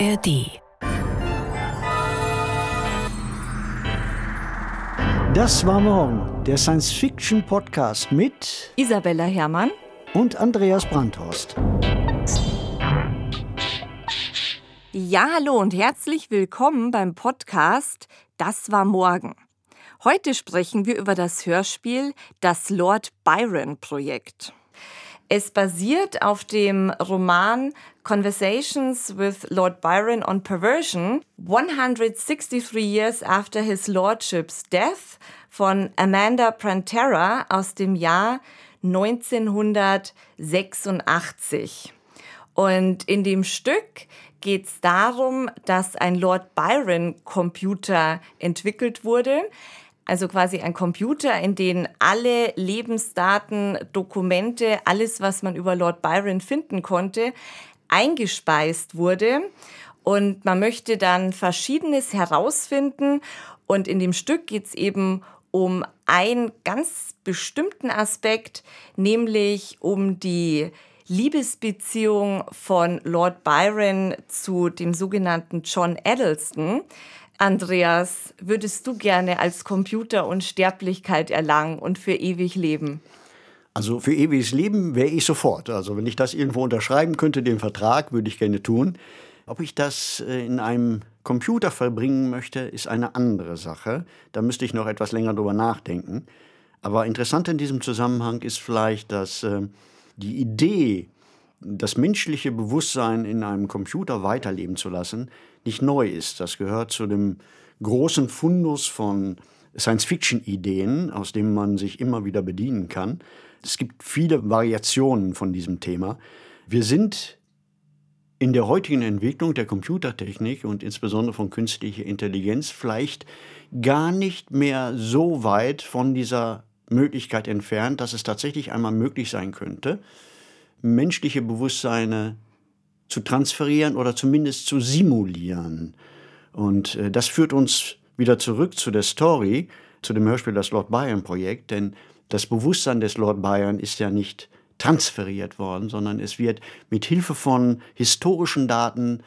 ARD. Das war morgen, der Science-Fiction-Podcast mit Isabella Herrmann und Andreas Brandhorst. Ja, hallo und herzlich willkommen beim Podcast Das war morgen. Heute sprechen wir über das Hörspiel Das Lord Byron Projekt. Es basiert auf dem Roman Conversations with Lord Byron on Perversion 163 Years After His Lordship's Death von Amanda Prantera aus dem Jahr 1986. Und in dem Stück geht es darum, dass ein Lord Byron Computer entwickelt wurde, also quasi ein Computer, in den alle Lebensdaten, Dokumente, alles, was man über Lord Byron finden konnte, eingespeist wurde. Und man möchte dann Verschiedenes herausfinden. Und in dem Stück geht es eben um einen ganz bestimmten Aspekt, nämlich um die Liebesbeziehung von Lord Byron zu dem sogenannten John Addleston. Andreas, würdest du gerne als Computer Unsterblichkeit erlangen und für ewig leben? Also für ewiges Leben wäre ich sofort. Also wenn ich das irgendwo unterschreiben könnte, den Vertrag, würde ich gerne tun. Ob ich das äh, in einem Computer verbringen möchte, ist eine andere Sache. Da müsste ich noch etwas länger drüber nachdenken. Aber interessant in diesem Zusammenhang ist vielleicht, dass äh, die Idee, das menschliche Bewusstsein in einem Computer weiterleben zu lassen, nicht neu ist. Das gehört zu dem großen Fundus von Science-Fiction-Ideen, aus dem man sich immer wieder bedienen kann. Es gibt viele Variationen von diesem Thema. Wir sind in der heutigen Entwicklung der Computertechnik und insbesondere von künstlicher Intelligenz vielleicht gar nicht mehr so weit von dieser Möglichkeit entfernt, dass es tatsächlich einmal möglich sein könnte, menschliche Bewusstseine zu transferieren oder zumindest zu simulieren. Und äh, das führt uns wieder zurück zu der Story, zu dem Hörspiel Das Lord Byron Projekt, denn das Bewusstsein des Lord Byron ist ja nicht transferiert worden, sondern es wird mit Hilfe von historischen Daten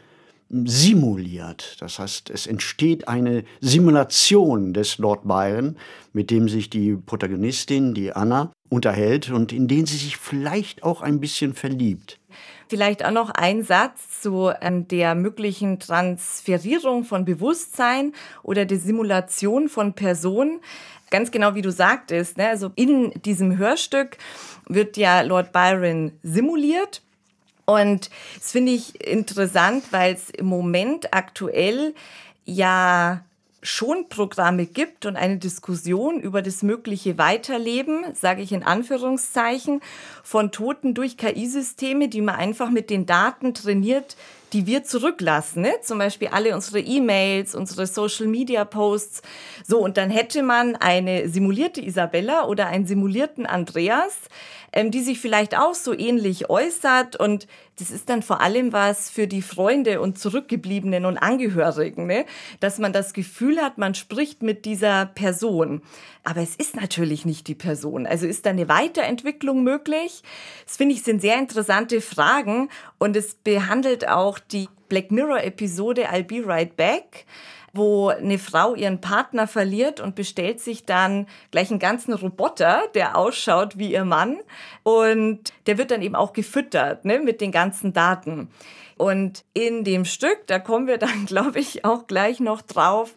simuliert. Das heißt, es entsteht eine Simulation des Lord Byron, mit dem sich die Protagonistin, die Anna, unterhält und in den sie sich vielleicht auch ein bisschen verliebt. Vielleicht auch noch ein Satz zu ähm, der möglichen Transferierung von Bewusstsein oder der Simulation von Personen. Ganz genau wie du sagtest, ne? also in diesem Hörstück wird ja Lord Byron simuliert und das finde ich interessant, weil es im Moment aktuell ja schon Programme gibt und eine Diskussion über das mögliche Weiterleben, sage ich in Anführungszeichen, von Toten durch KI-Systeme, die man einfach mit den Daten trainiert, die wir zurücklassen. Ne? Zum Beispiel alle unsere E-Mails, unsere Social-Media-Posts. So, und dann hätte man eine simulierte Isabella oder einen simulierten Andreas, ähm, die sich vielleicht auch so ähnlich äußert. Und das ist dann vor allem was für die Freunde und Zurückgebliebenen und Angehörigen, ne? dass man das Gefühl hat, man spricht mit dieser Person. Aber es ist natürlich nicht die Person. Also ist da eine Weiterentwicklung möglich? Das finde ich sind sehr interessante Fragen und es behandelt auch die Black Mirror-Episode I'll Be Right Back wo eine Frau ihren Partner verliert und bestellt sich dann gleich einen ganzen Roboter, der ausschaut wie ihr Mann. Und der wird dann eben auch gefüttert ne, mit den ganzen Daten. Und in dem Stück, da kommen wir dann, glaube ich, auch gleich noch drauf,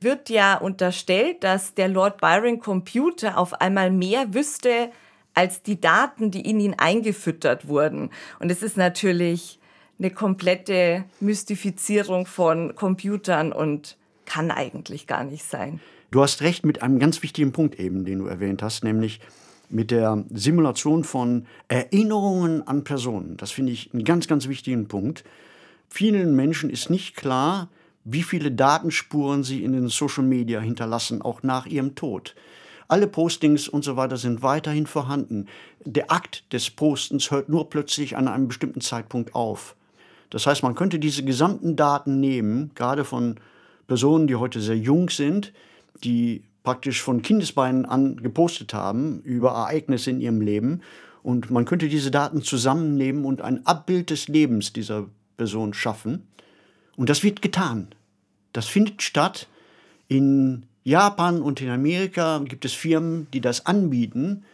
wird ja unterstellt, dass der Lord Byron Computer auf einmal mehr wüsste als die Daten, die in ihn eingefüttert wurden. Und es ist natürlich eine komplette Mystifizierung von Computern und kann eigentlich gar nicht sein. Du hast recht mit einem ganz wichtigen Punkt eben, den du erwähnt hast, nämlich mit der Simulation von Erinnerungen an Personen. Das finde ich einen ganz, ganz wichtigen Punkt. Vielen Menschen ist nicht klar, wie viele Datenspuren sie in den Social Media hinterlassen, auch nach ihrem Tod. Alle Postings und so weiter sind weiterhin vorhanden. Der Akt des Postens hört nur plötzlich an einem bestimmten Zeitpunkt auf. Das heißt, man könnte diese gesamten Daten nehmen, gerade von Personen, die heute sehr jung sind, die praktisch von Kindesbeinen an gepostet haben über Ereignisse in ihrem Leben. Und man könnte diese Daten zusammennehmen und ein Abbild des Lebens dieser Person schaffen. Und das wird getan. Das findet statt. In Japan und in Amerika gibt es Firmen, die das anbieten,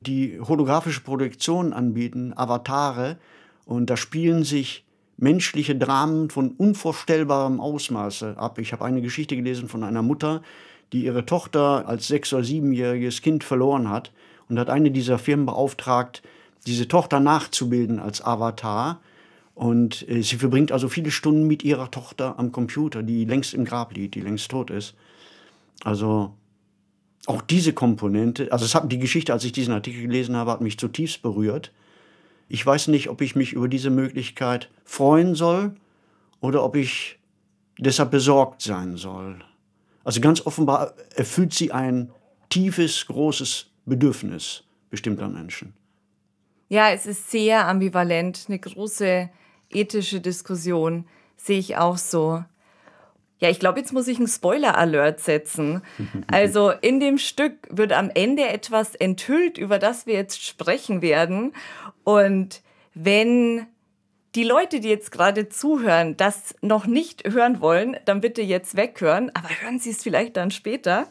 die holographische Projektionen anbieten, Avatare. Und da spielen sich menschliche Dramen von unvorstellbarem Ausmaße ab. Ich habe eine Geschichte gelesen von einer Mutter, die ihre Tochter als sechs- oder siebenjähriges Kind verloren hat und hat eine dieser Firmen beauftragt, diese Tochter nachzubilden als Avatar. Und äh, sie verbringt also viele Stunden mit ihrer Tochter am Computer, die längst im Grab liegt, die längst tot ist. Also auch diese Komponente, also es hat die Geschichte, als ich diesen Artikel gelesen habe, hat mich zutiefst berührt. Ich weiß nicht, ob ich mich über diese Möglichkeit freuen soll oder ob ich deshalb besorgt sein soll. Also ganz offenbar erfüllt sie ein tiefes, großes Bedürfnis bestimmter Menschen. Ja, es ist sehr ambivalent, eine große ethische Diskussion, sehe ich auch so. Ja, ich glaube, jetzt muss ich einen Spoiler-Alert setzen. Also in dem Stück wird am Ende etwas enthüllt, über das wir jetzt sprechen werden. Und wenn die Leute, die jetzt gerade zuhören, das noch nicht hören wollen, dann bitte jetzt weghören, aber hören Sie es vielleicht dann später.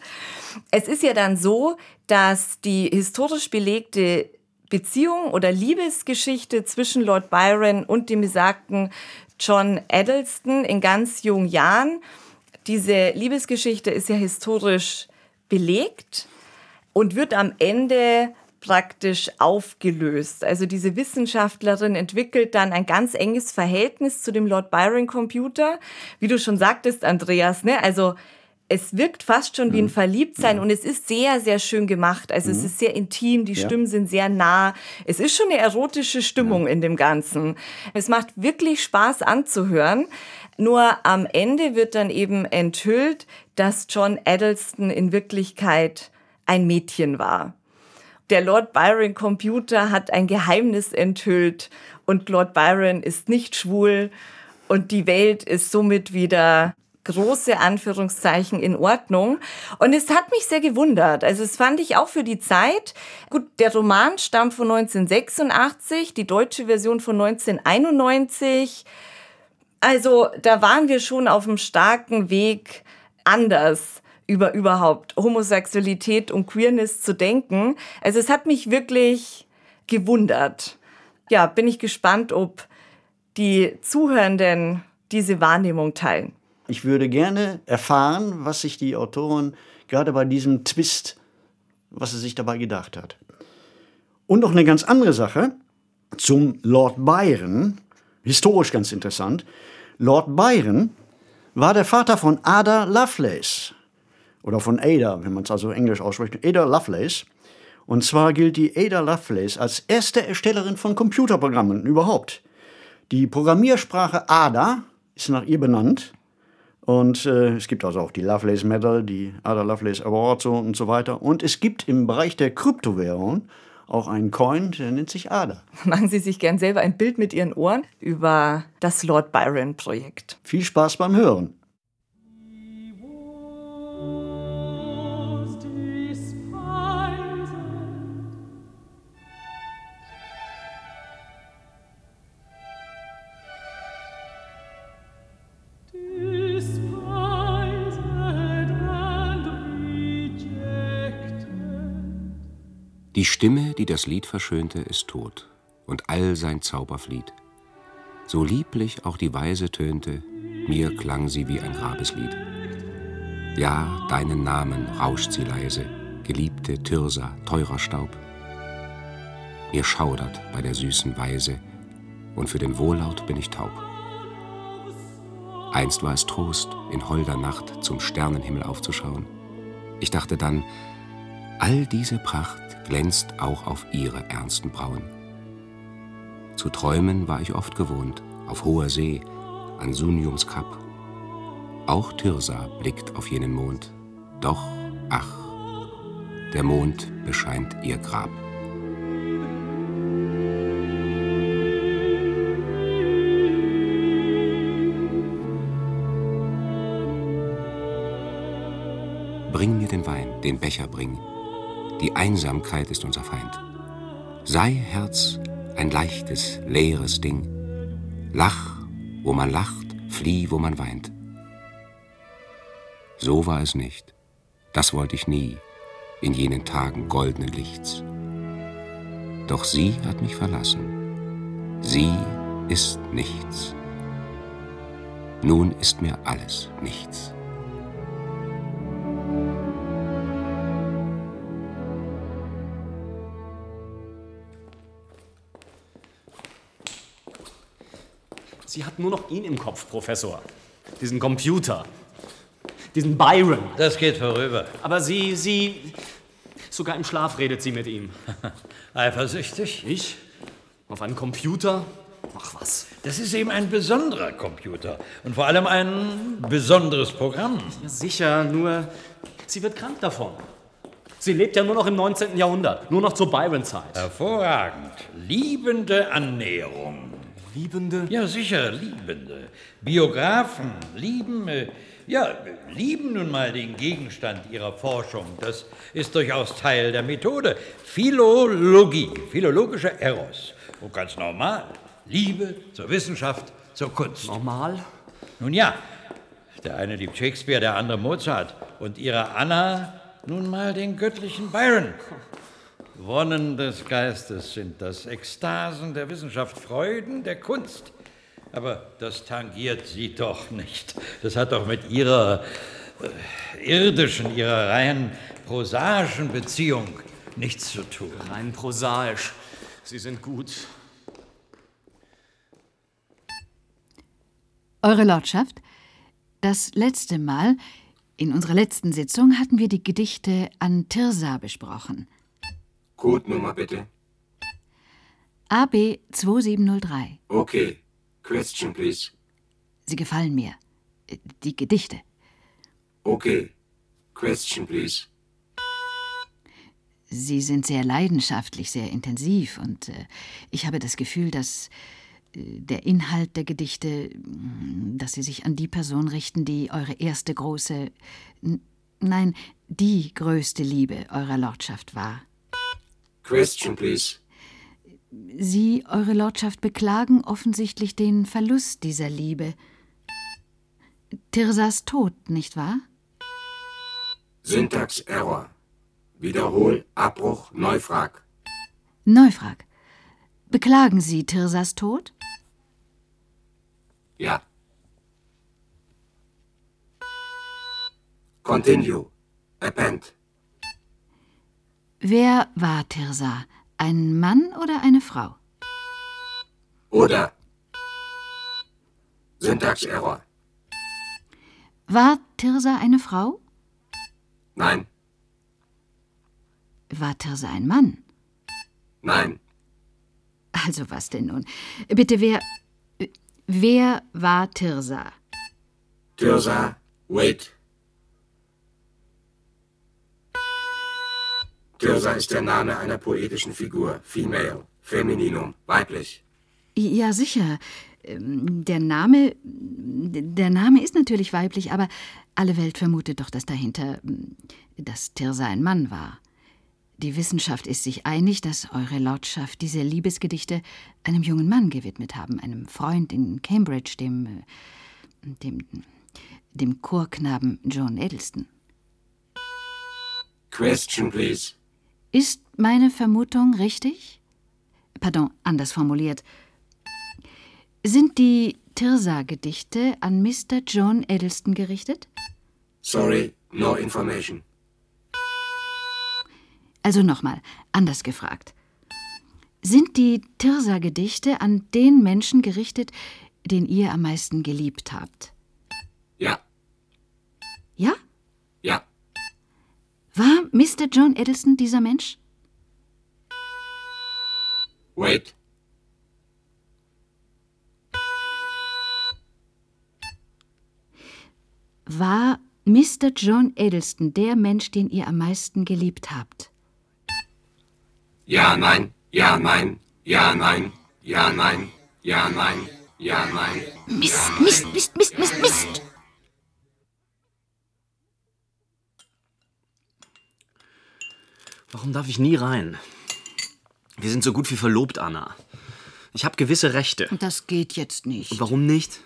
Es ist ja dann so, dass die historisch belegte Beziehung oder Liebesgeschichte zwischen Lord Byron und dem besagten John Addleston in ganz jungen Jahren. Diese Liebesgeschichte ist ja historisch belegt und wird am Ende praktisch aufgelöst. Also diese Wissenschaftlerin entwickelt dann ein ganz enges Verhältnis zu dem Lord Byron Computer, wie du schon sagtest, Andreas. Ne? Also es wirkt fast schon wie ein mhm. Verliebtsein und es ist sehr, sehr schön gemacht. Also es mhm. ist sehr intim, die Stimmen ja. sind sehr nah. Es ist schon eine erotische Stimmung ja. in dem Ganzen. Es macht wirklich Spaß anzuhören. Nur am Ende wird dann eben enthüllt, dass John Addleston in Wirklichkeit ein Mädchen war. Der Lord Byron Computer hat ein Geheimnis enthüllt und Lord Byron ist nicht schwul und die Welt ist somit wieder große Anführungszeichen in Ordnung. Und es hat mich sehr gewundert. Also es fand ich auch für die Zeit. Gut, der Roman stammt von 1986, die deutsche Version von 1991. Also da waren wir schon auf einem starken Weg anders über überhaupt Homosexualität und Queerness zu denken. Also es hat mich wirklich gewundert. Ja, bin ich gespannt, ob die Zuhörenden diese Wahrnehmung teilen. Ich würde gerne erfahren, was sich die Autorin gerade bei diesem Twist, was sie sich dabei gedacht hat. Und noch eine ganz andere Sache zum Lord Byron, historisch ganz interessant. Lord Byron war der Vater von Ada Lovelace oder von Ada, wenn man es also englisch ausspricht, Ada Lovelace. Und zwar gilt die Ada Lovelace als erste Erstellerin von Computerprogrammen überhaupt. Die Programmiersprache Ada ist nach ihr benannt und äh, es gibt also auch die Lovelace Medal, die Ada Lovelace Award so und so weiter. Und es gibt im Bereich der Kryptowährung auch einen Coin, der nennt sich Ada. Machen Sie sich gern selber ein Bild mit Ihren Ohren über das Lord Byron Projekt. Viel Spaß beim Hören. Die Stimme, die das Lied verschönte, ist tot, und all sein Zauber flieht. So lieblich auch die Weise tönte, mir klang sie wie ein Grabeslied. Ja, deinen Namen rauscht sie leise, geliebte Thyrsa, teurer Staub. Mir schaudert bei der süßen Weise, und für den Wohllaut bin ich taub. Einst war es Trost, in holder Nacht zum Sternenhimmel aufzuschauen. Ich dachte dann, all diese Pracht glänzt auch auf ihre ernsten Brauen. Zu träumen war ich oft gewohnt, auf hoher See, an Suniums Kap. Auch Tirsa blickt auf jenen Mond, doch, ach, der Mond bescheint ihr Grab. Bring mir den Wein, den Becher bring, die Einsamkeit ist unser Feind. Sei, Herz, ein leichtes, leeres Ding. Lach, wo man lacht, flieh, wo man weint. So war es nicht. Das wollte ich nie, in jenen Tagen goldenen Lichts. Doch sie hat mich verlassen. Sie ist nichts. Nun ist mir alles nichts. Sie hat nur noch ihn im Kopf, Professor. Diesen Computer. Diesen Byron. Das geht vorüber. Aber sie, sie. Sogar im Schlaf redet sie mit ihm. Eifersüchtig? Ich? Auf einen Computer? Ach was. Das ist eben ein besonderer Computer. Und vor allem ein besonderes Programm. Ja, sicher, nur sie wird krank davon. Sie lebt ja nur noch im 19. Jahrhundert, nur noch zur Byron-Zeit. Hervorragend. Liebende Annäherung. Liebende? Ja, sicher, Liebende. Biografen lieben, äh, ja, lieben nun mal den Gegenstand ihrer Forschung. Das ist durchaus Teil der Methode. Philologie, philologischer Eros. Und ganz normal. Liebe zur Wissenschaft, zur Kunst. Normal? Nun ja, der eine liebt Shakespeare, der andere Mozart. Und ihre Anna nun mal den göttlichen Byron. Wonnen des Geistes sind das, Ekstasen der Wissenschaft, Freuden der Kunst. Aber das tangiert sie doch nicht. Das hat doch mit ihrer äh, irdischen, ihrer rein prosaischen Beziehung nichts zu tun. Rein prosaisch. Sie sind gut. Eure Lordschaft, das letzte Mal, in unserer letzten Sitzung, hatten wir die Gedichte an Tirsa besprochen. Codenummer bitte. AB 2703. Okay. Question, please. Sie gefallen mir. Die Gedichte. Okay. Question, please. Sie sind sehr leidenschaftlich, sehr intensiv und äh, ich habe das Gefühl, dass äh, der Inhalt der Gedichte, mh, dass sie sich an die Person richten, die eure erste große, nein, die größte Liebe eurer Lordschaft war. Question, please. Sie, Eure Lordschaft, beklagen offensichtlich den Verlust dieser Liebe. Tirsas Tod, nicht wahr? Syntax Error. Wiederhol, Abbruch, Neufrag. Neufrag. Beklagen Sie Tirsas Tod? Ja. Continue. Append. Wer war Tirsa? Ein Mann oder eine Frau? Oder. Syntax Error. War Tirsa eine Frau? Nein, War Tirsa ein Mann? nein. Also was denn nun? Bitte, wer. Wer war Tirsa? Tirsa, wait. Tirsa ist der Name einer poetischen Figur. Female, Femininum, weiblich. Ja, sicher. Ähm, Der Name. Der Name ist natürlich weiblich, aber alle Welt vermutet doch, dass dahinter. ähm, dass Tirsa ein Mann war. Die Wissenschaft ist sich einig, dass Eure Lordschaft diese Liebesgedichte einem jungen Mann gewidmet haben, einem Freund in Cambridge, dem. äh, dem. dem Chorknaben John Eddleston. Question, please. Ist meine Vermutung richtig? Pardon, anders formuliert. Sind die Tirsa-Gedichte an Mr. John Eddleston gerichtet? Sorry, no information. Also nochmal, anders gefragt. Sind die Tirsa-Gedichte an den Menschen gerichtet, den ihr am meisten geliebt habt? Ja, Ja? ja. War Mr. John Eddleston dieser Mensch? Wait. War Mr. John Eddleston der Mensch, den ihr am meisten geliebt habt? Ja, nein, ja, nein, ja, nein, ja, nein, ja, nein, ja, nein. Mist, Mist, Mist, Mist, Mist, Mist! Warum darf ich nie rein? Wir sind so gut wie verlobt, Anna. Ich habe gewisse Rechte. Das geht jetzt nicht. Und warum nicht?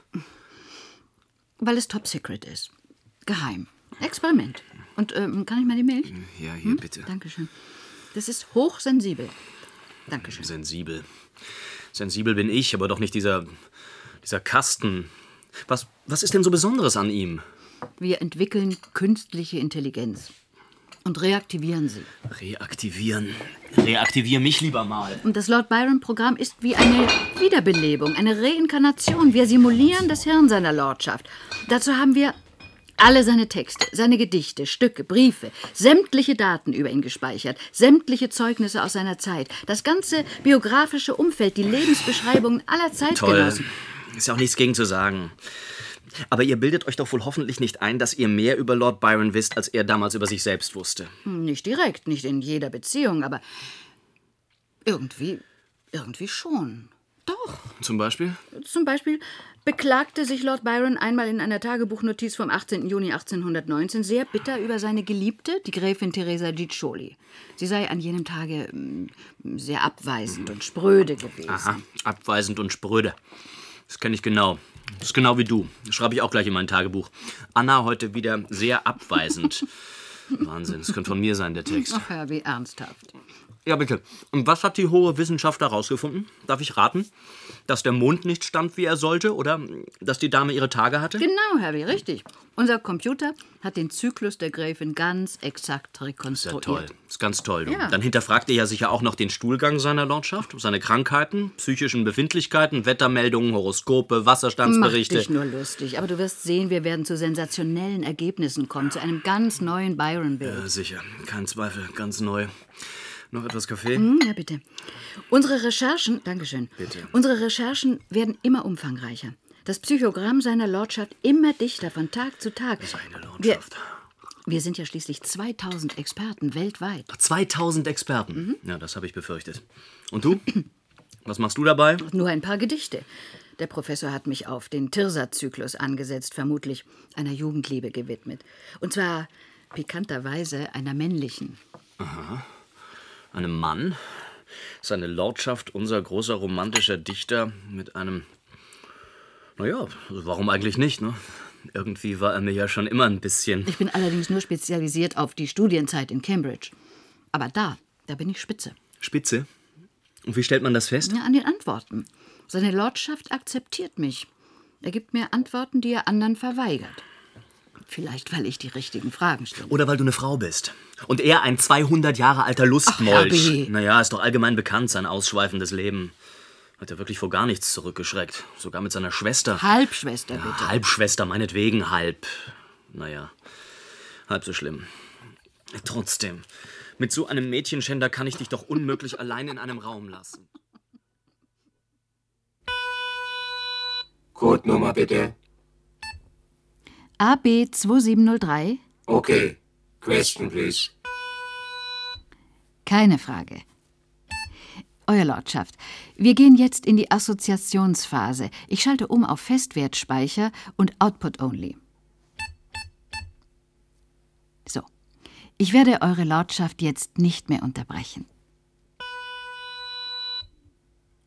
Weil es top secret ist. Geheim. Experiment. Und ähm, kann ich mal die Milch? Ja, hier, bitte. Dankeschön. Das ist hochsensibel. Dankeschön. Sensibel. Sensibel bin ich, aber doch nicht dieser. dieser Kasten. Was, was ist denn so Besonderes an ihm? Wir entwickeln künstliche Intelligenz und reaktivieren sie. Reaktivieren. Reaktivier mich lieber mal. Und das Lord Byron-Programm ist wie eine Wiederbelebung, eine Reinkarnation. Wir simulieren das Hirn seiner Lordschaft. Dazu haben wir alle seine Texte, seine Gedichte, Stücke, Briefe, sämtliche Daten über ihn gespeichert, sämtliche Zeugnisse aus seiner Zeit, das ganze biografische Umfeld, die Lebensbeschreibungen aller Toll. Zeitgenossen. Ist ja auch nichts gegen zu sagen. Aber ihr bildet euch doch wohl hoffentlich nicht ein, dass ihr mehr über Lord Byron wisst, als er damals über sich selbst wusste. Hm, Nicht direkt, nicht in jeder Beziehung, aber irgendwie, irgendwie schon. Doch. Zum Beispiel? Zum Beispiel beklagte sich Lord Byron einmal in einer Tagebuchnotiz vom 18. Juni 1819 sehr bitter über seine Geliebte, die Gräfin Theresa Giccioli. Sie sei an jenem Tage mm, sehr abweisend und spröde gewesen. Aha, abweisend und spröde. Das kenne ich genau. Das ist genau wie du. Das schreibe ich auch gleich in mein Tagebuch. Anna heute wieder sehr abweisend. Wahnsinn, das könnte von mir sein, der Text. Ach wie ernsthaft. Ja, bitte. Und was hat die hohe Wissenschaft herausgefunden? Darf ich raten? Dass der Mond nicht stand, wie er sollte? Oder dass die Dame ihre Tage hatte? Genau, Herbie, richtig. Unser Computer hat den Zyklus der Gräfin ganz exakt Ist ja rekonstruiert. toll. Ist ganz toll. Ja. Dann hinterfragt ihr ja sicher auch noch den Stuhlgang seiner Lordschaft, seine Krankheiten, psychischen Befindlichkeiten, Wettermeldungen, Horoskope, Mach Wasserstandsberichte. dich nur lustig, aber du wirst sehen, wir werden zu sensationellen Ergebnissen kommen, zu einem ganz neuen Byron-Bild. Ja, sicher, kein Zweifel, ganz neu. Noch etwas Kaffee? Hm, Ja, bitte. Unsere Recherchen, Dankeschön. Bitte. Unsere Recherchen werden immer umfangreicher. Das Psychogramm seiner Lordschaft immer dichter von Tag zu Tag. Seine Wir, Lordschaft. wir sind ja schließlich 2000 Experten weltweit. 2000 Experten. Ja, das habe ich befürchtet. Und du? Was machst du dabei? Nur ein paar Gedichte. Der Professor hat mich auf den Tirsa-Zyklus angesetzt, vermutlich einer Jugendliebe gewidmet. Und zwar pikanterweise einer männlichen. Einem Mann? Seine Lordschaft, unser großer romantischer Dichter, mit einem. Naja, warum eigentlich nicht, ne? Irgendwie war er mir ja schon immer ein bisschen. Ich bin allerdings nur spezialisiert auf die Studienzeit in Cambridge. Aber da, da bin ich spitze. Spitze. Und wie stellt man das fest? Ja, an den Antworten. Seine Lordschaft akzeptiert mich. Er gibt mir Antworten, die er anderen verweigert. Vielleicht, weil ich die richtigen Fragen stelle. Oder weil du eine Frau bist. Und er ein 200 Jahre alter Lustmolch. Herbie. naja, ist doch allgemein bekannt, sein ausschweifendes Leben. Hat er wirklich vor gar nichts zurückgeschreckt. Sogar mit seiner Schwester. Halbschwester, bitte. Halbschwester, meinetwegen halb. Naja, halb so schlimm. Trotzdem, mit so einem Mädchenschänder kann ich dich doch unmöglich allein in einem Raum lassen. Codenummer bitte. AB 2703? Okay. Question, please. Keine Frage. Euer Lordschaft, wir gehen jetzt in die Assoziationsphase. Ich schalte um auf Festwertspeicher und Output Only. So. Ich werde Eure Lordschaft jetzt nicht mehr unterbrechen.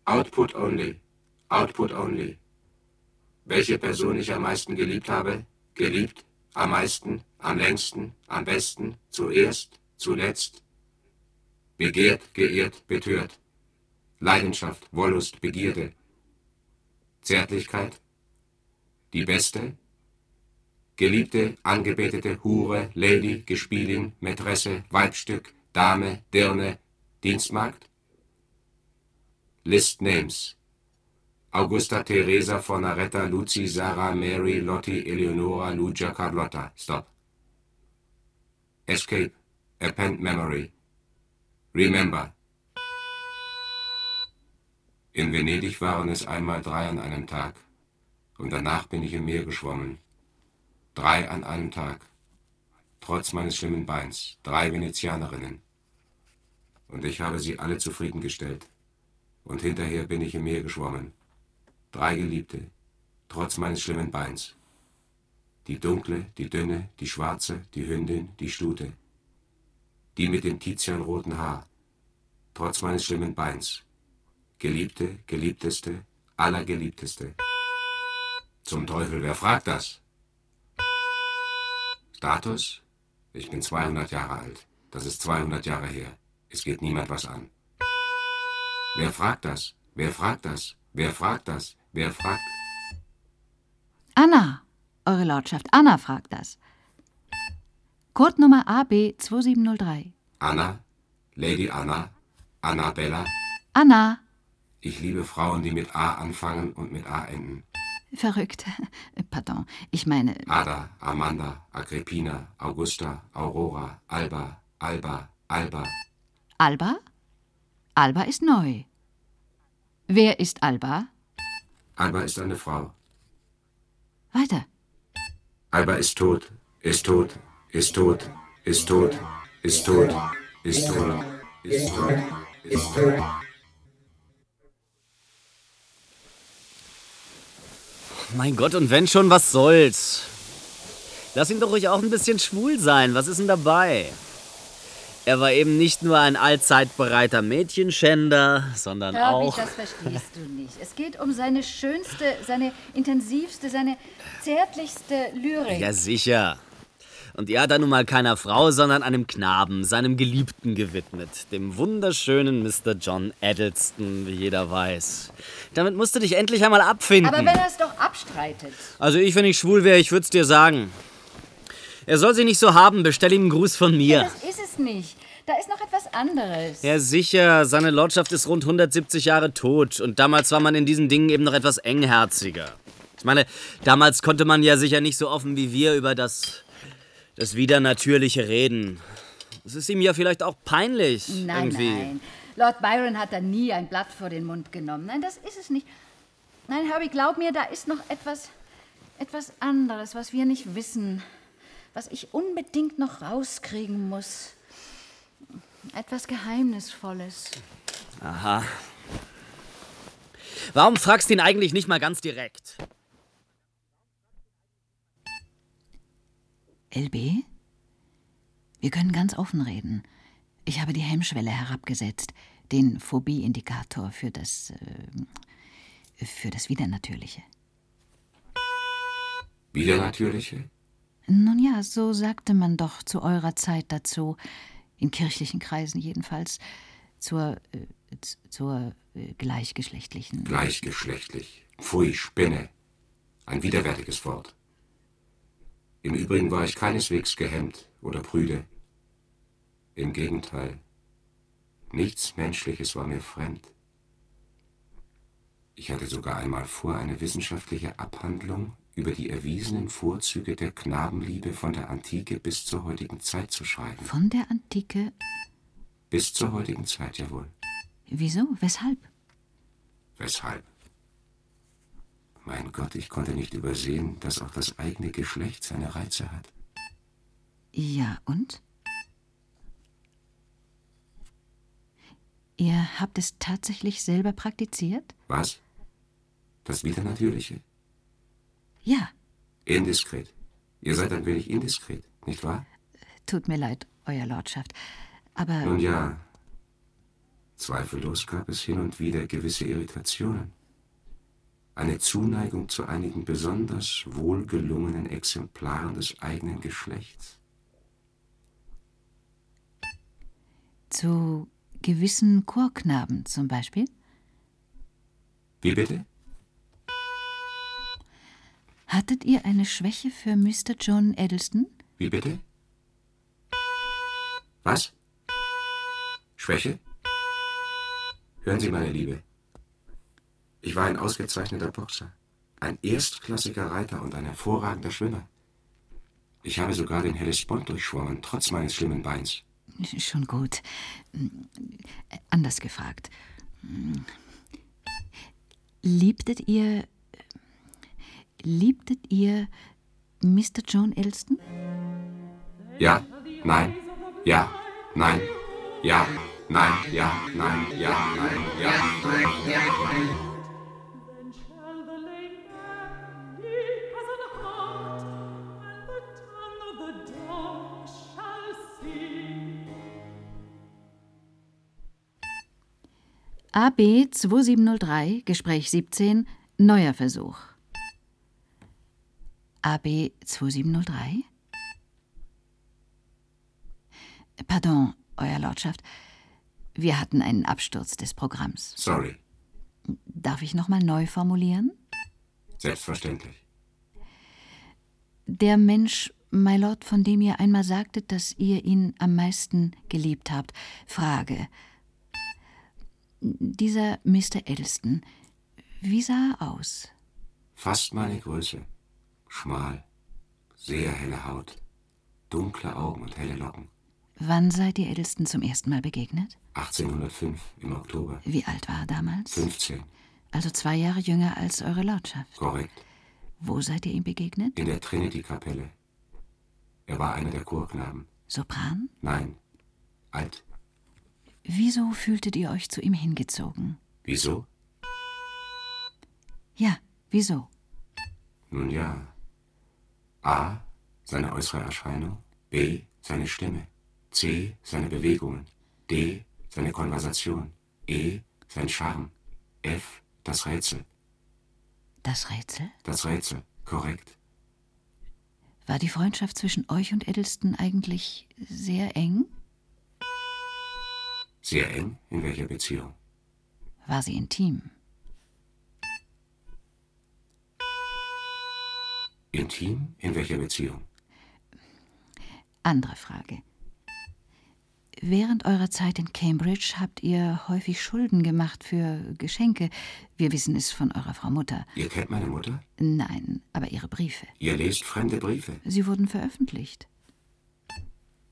Output only. Output only. Welche Person ich am meisten geliebt habe? Geliebt? Am meisten? Am längsten? Am besten? Zuerst? Zuletzt? Begehrt, geehrt, betört. Leidenschaft, Wollust, Begierde. Zärtlichkeit? Die beste? Geliebte, angebetete, Hure, Lady, Gespielin, Mätresse, Weibstück, Dame, Dirne, Dienstmagd? List Names. Augusta Teresa Fornaretta Luzi Sarah Mary Lotti Eleonora Lucia Carlotta. Stop. Escape. Append memory. Remember. In Venedig waren es einmal drei an einem Tag. Und danach bin ich im Meer geschwommen. Drei an einem Tag. Trotz meines schlimmen Beins. Drei Venezianerinnen. Und ich habe sie alle zufriedengestellt. Und hinterher bin ich im Meer geschwommen. Drei Geliebte, trotz meines schlimmen Beins. Die dunkle, die dünne, die schwarze, die Hündin, die Stute. Die mit dem tizianroten Haar, trotz meines schlimmen Beins. Geliebte, geliebteste, allergeliebteste. Zum Teufel, wer fragt das? Status? Ich bin 200 Jahre alt. Das ist 200 Jahre her. Es geht niemand was an. Wer fragt das? Wer fragt das? Wer fragt das? Wer fragt... Anna, Eure Lordschaft, Anna fragt das. Codenummer AB 2703. Anna? Lady Anna? Annabella? Anna. Ich liebe Frauen, die mit A anfangen und mit A enden. Verrückt. Pardon, ich meine. Ada, Amanda, Agrippina, Augusta, Aurora, Alba, Alba, Alba. Alba? Alba ist neu. Wer ist Alba? Alba ist eine Frau. Weiter. Alba ist tot, ist tot, ist tot, ist tot, ist tot, ist tot, ist tot, ist tot. Mein Gott, und wenn schon, was soll's? Lass ihn doch ruhig auch ein bisschen schwul sein. Was ist denn dabei? Er war eben nicht nur ein allzeitbereiter Mädchenschänder, sondern Herbie, auch. das verstehst du nicht. Es geht um seine schönste, seine intensivste, seine zärtlichste Lyrik. Ja, sicher. Und die hat er nun mal keiner Frau, sondern einem Knaben, seinem Geliebten gewidmet. Dem wunderschönen Mr. John Addleston, wie jeder weiß. Damit musst du dich endlich einmal abfinden. Aber wenn er es doch abstreitet. Also ich, wenn ich schwul wäre, ich würde es dir sagen. Er soll sie nicht so haben, bestell ihm einen Gruß von mir. Das ist es nicht. Da ist noch etwas anderes. Ja, sicher. Seine Lordschaft ist rund 170 Jahre tot. Und damals war man in diesen Dingen eben noch etwas engherziger. Ich meine, damals konnte man ja sicher nicht so offen wie wir über das, das Widernatürliche reden. Es ist ihm ja vielleicht auch peinlich. Nein, irgendwie. nein. Lord Byron hat da nie ein Blatt vor den Mund genommen. Nein, das ist es nicht. Nein, Herbie, glaub mir, da ist noch etwas, etwas anderes, was wir nicht wissen. Was ich unbedingt noch rauskriegen muss. Etwas Geheimnisvolles. Aha. Warum fragst du ihn eigentlich nicht mal ganz direkt? LB? Wir können ganz offen reden. Ich habe die Hemmschwelle herabgesetzt, den Phobie-Indikator für das. Äh, für das Widernatürliche. Widernatürliche? Nun ja, so sagte man doch zu eurer Zeit dazu, in kirchlichen Kreisen jedenfalls, zur, äh, zur äh, gleichgeschlechtlichen. Gleichgeschlechtlich. Pfui, Spinne. Ein widerwärtiges Wort. Im Übrigen war ich keineswegs gehemmt oder prüde. Im Gegenteil. Nichts Menschliches war mir fremd. Ich hatte sogar einmal vor, eine wissenschaftliche Abhandlung über die erwiesenen Vorzüge der Knabenliebe von der Antike bis zur heutigen Zeit zu schreiben. Von der Antike. Bis zur heutigen Zeit, jawohl. Wieso? Weshalb? Weshalb? Mein Gott, ich konnte nicht übersehen, dass auch das eigene Geschlecht seine Reize hat. Ja, und? Ihr habt es tatsächlich selber praktiziert? Was? Das Widernatürliche? Ja, Indiskret. Ihr seid ein wenig indiskret, nicht wahr? tut mir leid, Euer Lordschaft. Aber Nun ja, zweifellos gab es hin und wieder gewisse Irritationen. Eine Zuneigung zu einigen besonders wohlgelungenen Exemplaren des eigenen Geschlechts. zu gewissen Chorknaben zum Beispiel? Wie bitte? Hattet ihr eine Schwäche für Mr. John Eddleston? Wie bitte? Was? Schwäche? Hören Sie, meine Liebe. Ich war ein ausgezeichneter Boxer, ein erstklassiger Reiter und ein hervorragender Schwimmer. Ich habe sogar den Hellespont durchschwommen, trotz meines schlimmen Beins. Schon gut. Anders gefragt. Liebtet ihr. Liebtet ihr Mr. John Eddleston? Ja, nein, ja, nein, ja, nein, ja, nein, ja, nein, ja, nein, ja, nein. AB 2703, Gespräch 17, neuer Versuch. AB 2703? Pardon, Euer Lordschaft. Wir hatten einen Absturz des Programms. Sorry. Darf ich nochmal neu formulieren? Selbstverständlich. Der Mensch, my Lord, von dem ihr einmal sagtet, dass ihr ihn am meisten geliebt habt. Frage. Dieser Mr. Edelston, wie sah er aus? Fast meine Größe. Schmal, sehr helle Haut, dunkle Augen und helle Locken. Wann seid ihr Edelston zum ersten Mal begegnet? 1805 im Oktober. Wie alt war er damals? 15. Also zwei Jahre jünger als eure Lordschaft. Korrekt. Wo seid ihr ihm begegnet? In der Trinity-Kapelle. Er war einer der Chorknaben. Sopran? Nein, alt. Wieso fühltet ihr euch zu ihm hingezogen? Wieso? Ja, wieso? Nun ja. A. Seine äußere Erscheinung. B. Seine Stimme. C. Seine Bewegungen. D. Seine Konversation. E. Sein Charme. F. Das Rätsel. Das Rätsel? Das Rätsel, korrekt. War die Freundschaft zwischen euch und Edelston eigentlich sehr eng? Sehr eng? In welcher Beziehung? War sie intim? Intim? In welcher Beziehung? Andere Frage. Während eurer Zeit in Cambridge habt ihr häufig Schulden gemacht für Geschenke. Wir wissen es von eurer Frau Mutter. Ihr kennt meine Mutter? Nein, aber ihre Briefe. Ihr lest fremde Briefe? Sie wurden veröffentlicht.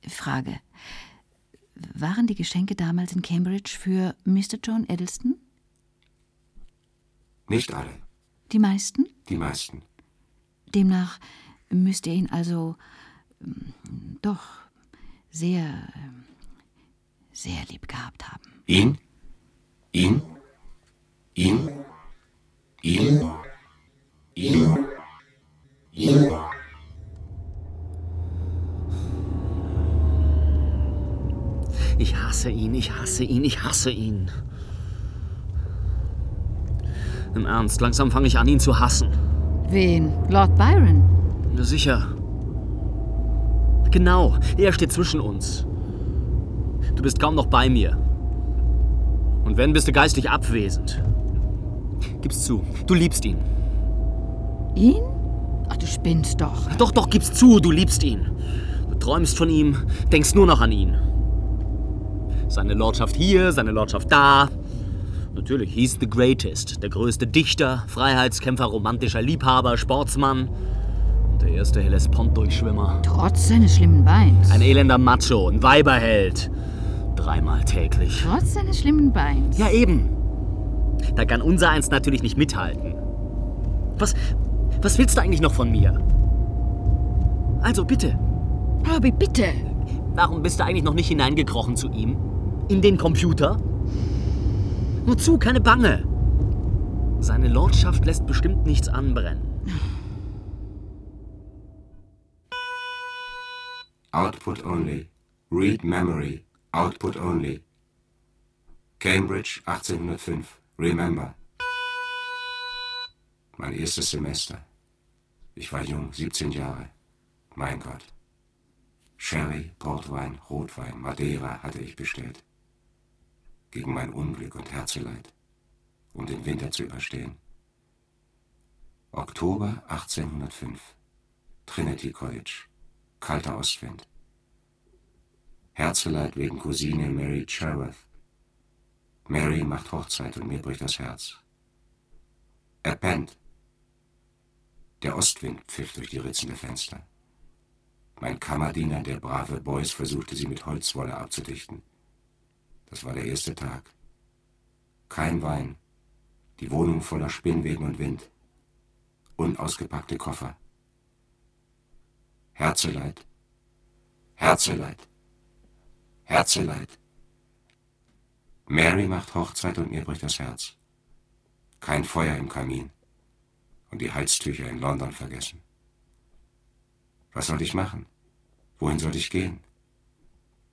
Frage. Waren die Geschenke damals in Cambridge für Mr. John Edelston? Nicht alle. Die meisten? Die meisten. Demnach müsst ihr ihn also ähm, doch sehr, ähm, sehr lieb gehabt haben. Ihn? Ihn? Ihn? Ihn? Ihn? Ihn? Ich hasse ihn, ich hasse ihn, ich hasse ihn. Im Ernst, langsam fange ich an, ihn zu hassen. Wen? Lord Byron? Na sicher. Genau, er steht zwischen uns. Du bist kaum noch bei mir. Und wenn, bist du geistig abwesend. Gib's zu, du liebst ihn. Ihn? Ach, du spinnst doch. Doch, doch, gib's zu, du liebst ihn. Du träumst von ihm, denkst nur noch an ihn. Seine Lordschaft hier, seine Lordschaft da. Natürlich, he's the greatest. Der größte Dichter, Freiheitskämpfer, romantischer Liebhaber, Sportsmann. Und der erste Hellespont-Durchschwimmer. Trotz seines schlimmen Beins. Ein elender Macho, ein Weiberheld. Dreimal täglich. Trotz seines schlimmen Beins. Ja, eben. Da kann unser eins natürlich nicht mithalten. Was, was willst du eigentlich noch von mir? Also bitte, Aber bitte. warum bist du eigentlich noch nicht hineingekrochen zu ihm? In den Computer? Nur zu, keine Bange. Seine Lordschaft lässt bestimmt nichts anbrennen. Output only. Read memory. Output only. Cambridge 1805. Remember. Mein erstes Semester. Ich war jung, 17 Jahre. Mein Gott. Sherry, Portwein, Rotwein, Madeira hatte ich bestellt. Gegen mein Unglück und Herzeleid. Um den Winter zu überstehen. Oktober 1805. Trinity College. Kalter Ostwind. Herzeleid wegen Cousine Mary Cherworth. Mary macht Hochzeit und mir bricht das Herz. Er pennt. Der Ostwind pfiff durch die Ritzen der Fenster. Mein Kammerdiener, der brave Beuys, versuchte sie mit Holzwolle abzudichten. Das war der erste Tag. Kein Wein. Die Wohnung voller Spinnweben und Wind. Unausgepackte Koffer. Herzeleid. Herzeleid. Herzeleid. Mary macht Hochzeit und mir bricht das Herz. Kein Feuer im Kamin. Und die Halstücher in London vergessen. Was sollte ich machen? Wohin sollte ich gehen?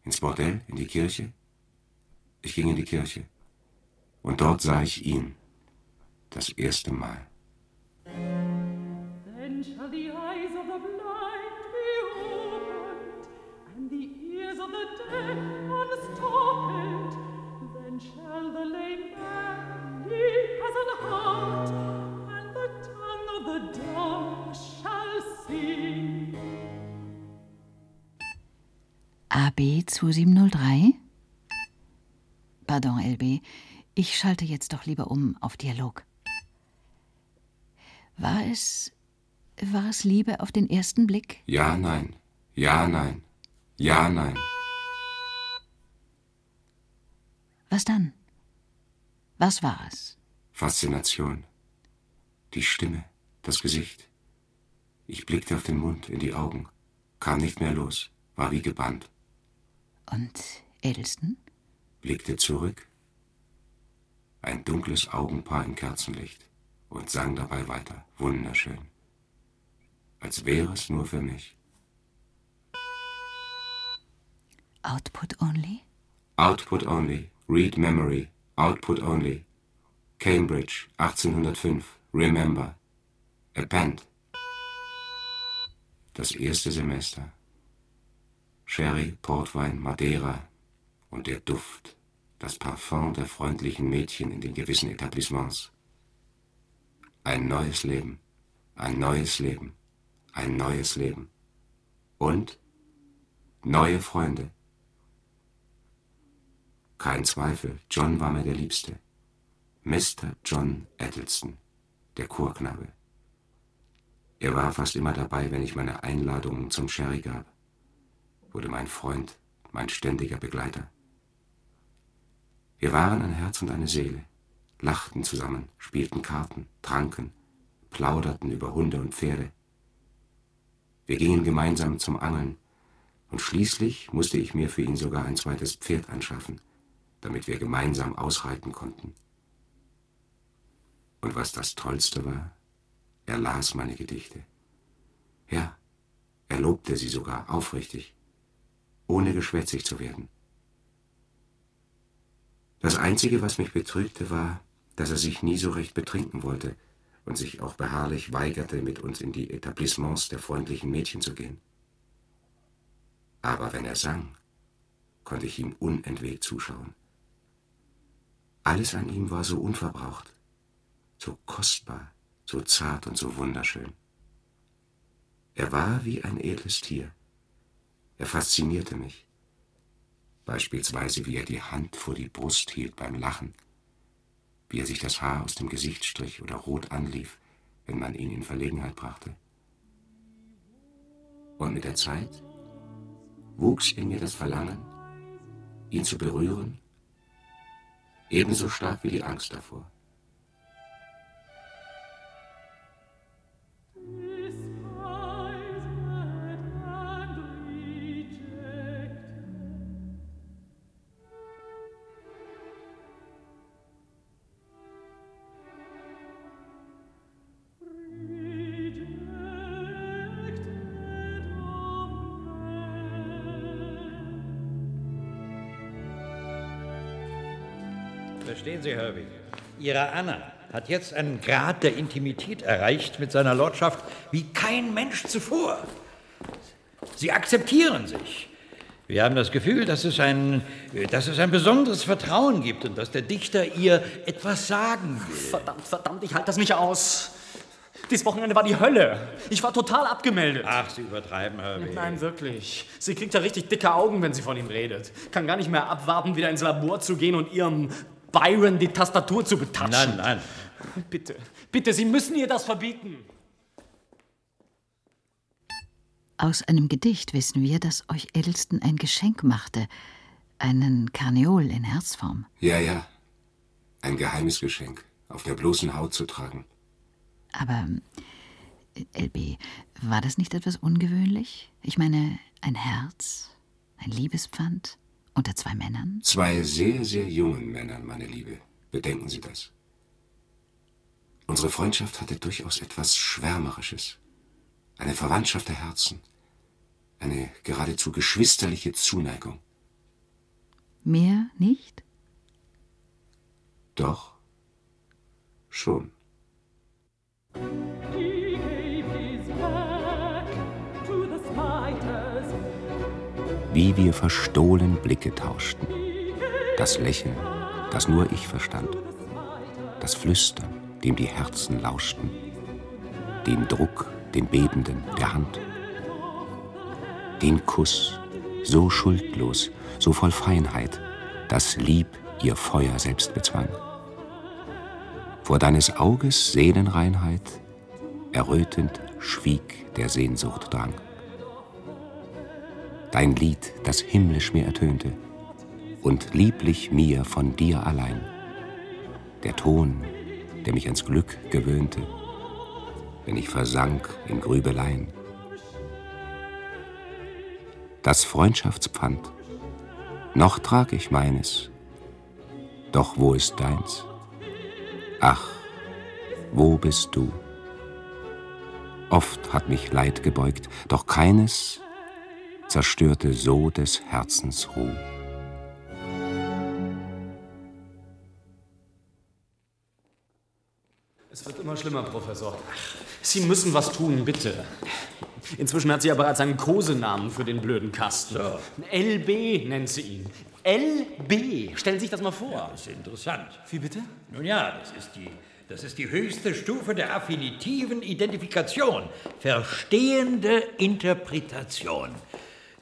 Ins Bordell? In die Kirche? Ich ging in die Kirche. Und dort sah ich ihn. Das erste Mal. Then shall the eyes of the blind be opened, and the ears of the deaf AB 2703? Pardon, LB. Ich schalte jetzt doch lieber um auf Dialog. War es. War es Liebe auf den ersten Blick? Ja, nein. Ja, nein. Ja, nein. Was dann? Was war es? Faszination. Die Stimme, das Gesicht. Ich blickte auf den Mund, in die Augen, kam nicht mehr los, war wie gebannt. Und Elston? Blickte zurück. Ein dunkles Augenpaar im Kerzenlicht und sang dabei weiter, wunderschön. Als wäre es nur für mich. Output only? Output only. Read memory. Output only. Cambridge, 1805. Remember. Append. Das erste Semester. Sherry, Portwein, Madeira und der Duft, das Parfum der freundlichen Mädchen in den gewissen Etablissements. Ein neues Leben, ein neues Leben, ein neues Leben. Und neue Freunde. Kein Zweifel, John war mir der Liebste. Mr. John Eddleston, der Chorknabe. Er war fast immer dabei, wenn ich meine Einladungen zum Sherry gab wurde mein Freund, mein ständiger Begleiter. Wir waren ein Herz und eine Seele, lachten zusammen, spielten Karten, tranken, plauderten über Hunde und Pferde. Wir gingen gemeinsam zum Angeln, und schließlich musste ich mir für ihn sogar ein zweites Pferd anschaffen, damit wir gemeinsam ausreiten konnten. Und was das Tollste war, er las meine Gedichte. Ja, er lobte sie sogar aufrichtig ohne geschwätzig zu werden. Das Einzige, was mich betrübte, war, dass er sich nie so recht betrinken wollte und sich auch beharrlich weigerte, mit uns in die Etablissements der freundlichen Mädchen zu gehen. Aber wenn er sang, konnte ich ihm unentwegt zuschauen. Alles an ihm war so unverbraucht, so kostbar, so zart und so wunderschön. Er war wie ein edles Tier, er faszinierte mich. Beispielsweise, wie er die Hand vor die Brust hielt beim Lachen, wie er sich das Haar aus dem Gesicht strich oder rot anlief, wenn man ihn in Verlegenheit brachte. Und mit der Zeit wuchs in mir das Verlangen, ihn zu berühren, ebenso stark wie die Angst davor. Verstehen Sie, Herbie? Ihre Anna hat jetzt einen Grad der Intimität erreicht mit seiner Lordschaft wie kein Mensch zuvor. Sie akzeptieren sich. Wir haben das Gefühl, dass es, ein, dass es ein besonderes Vertrauen gibt und dass der Dichter ihr etwas sagen will. Verdammt, verdammt, ich halte das nicht aus. Dieses Wochenende war die Hölle. Ich war total abgemeldet. Ach, Sie übertreiben, Herbie. Nein, wirklich. Sie kriegt ja richtig dicke Augen, wenn sie von ihm redet. Kann gar nicht mehr abwarten, wieder ins Labor zu gehen und ihrem Byron die Tastatur zu betatschen. Nein, nein. Bitte, bitte, Sie müssen ihr das verbieten. Aus einem Gedicht wissen wir, dass euch Edelston ein Geschenk machte. Einen Karneol in Herzform. Ja, ja. Ein geheimes Geschenk. Auf der bloßen Haut zu tragen. Aber, LB, war das nicht etwas ungewöhnlich? Ich meine, ein Herz, ein Liebespfand? Unter zwei Männern? Zwei sehr, sehr jungen Männern, meine Liebe. Bedenken Sie das. Unsere Freundschaft hatte durchaus etwas Schwärmerisches. Eine Verwandtschaft der Herzen. Eine geradezu geschwisterliche Zuneigung. Mehr nicht? Doch. Schon. Wie wir verstohlen Blicke tauschten. Das Lächeln, das nur ich verstand. Das Flüstern, dem die Herzen lauschten. Den Druck, den Bebenden der Hand. Den Kuss, so schuldlos, so voll Feinheit, dass Lieb ihr Feuer selbst bezwang. Vor deines Auges Seelenreinheit, errötend schwieg der Sehnsucht Drang. Dein Lied, das himmlisch mir ertönte und lieblich mir von dir allein. Der Ton, der mich ans Glück gewöhnte, wenn ich versank in Grübeleien. Das Freundschaftspfand, noch trag ich meines, doch wo ist deins? Ach, wo bist du? Oft hat mich Leid gebeugt, doch keines zerstörte so des Herzens Ruh. Es wird immer schlimmer, Professor. Sie müssen was tun, bitte. Inzwischen hat sie ja bereits einen Kosenamen für den blöden Kasten. So. LB nennt sie ihn. LB. Stellen Sie sich das mal vor. Das ist interessant. Wie bitte? Nun ja, das ist die, das ist die höchste Stufe der affinitiven Identifikation. Verstehende Interpretation.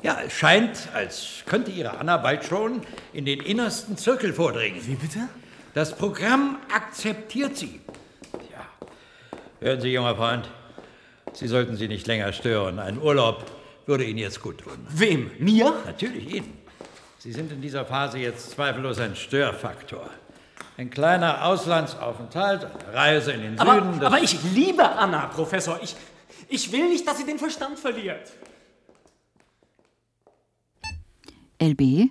Ja, es scheint, als könnte Ihre Anna bald schon in den innersten Zirkel vordringen. Wie bitte? Das Programm akzeptiert sie. Ja. Hören Sie, junger Freund, Sie sollten sie nicht länger stören. Ein Urlaub würde Ihnen jetzt gut tun. Wem? Mir? Natürlich Ihnen. Sie sind in dieser Phase jetzt zweifellos ein Störfaktor. Ein kleiner Auslandsaufenthalt, eine Reise in den Aber, Süden. aber ich liebe Anna, Professor. Ich, ich will nicht, dass sie den Verstand verliert. LB,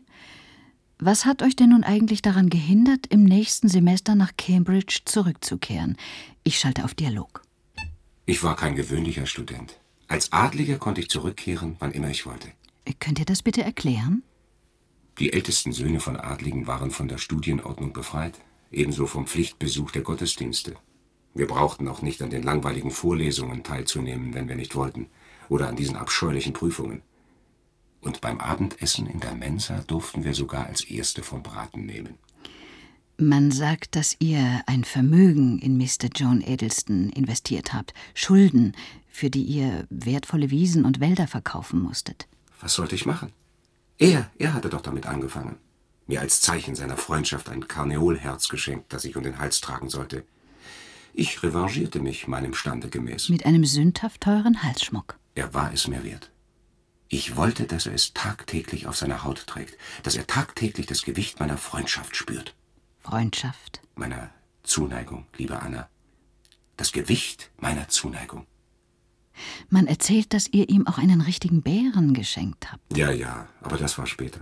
was hat euch denn nun eigentlich daran gehindert, im nächsten Semester nach Cambridge zurückzukehren? Ich schalte auf Dialog. Ich war kein gewöhnlicher Student. Als Adliger konnte ich zurückkehren, wann immer ich wollte. Könnt ihr das bitte erklären? Die ältesten Söhne von Adligen waren von der Studienordnung befreit, ebenso vom Pflichtbesuch der Gottesdienste. Wir brauchten auch nicht an den langweiligen Vorlesungen teilzunehmen, wenn wir nicht wollten, oder an diesen abscheulichen Prüfungen. Und beim Abendessen in der Mensa durften wir sogar als Erste vom Braten nehmen. Man sagt, dass ihr ein Vermögen in Mr. John Edelston investiert habt. Schulden, für die ihr wertvolle Wiesen und Wälder verkaufen musstet. Was sollte ich machen? Er, er hatte doch damit angefangen. Mir als Zeichen seiner Freundschaft ein Karneolherz geschenkt, das ich um den Hals tragen sollte. Ich revanchierte mich meinem Stande gemäß. Mit einem sündhaft teuren Halsschmuck. Er war es mir wert. Ich wollte, dass er es tagtäglich auf seiner Haut trägt, dass er tagtäglich das Gewicht meiner Freundschaft spürt, Freundschaft. meiner Zuneigung, liebe Anna. Das Gewicht meiner Zuneigung. Man erzählt, dass ihr ihm auch einen richtigen Bären geschenkt habt. Ja, ja, aber das war später.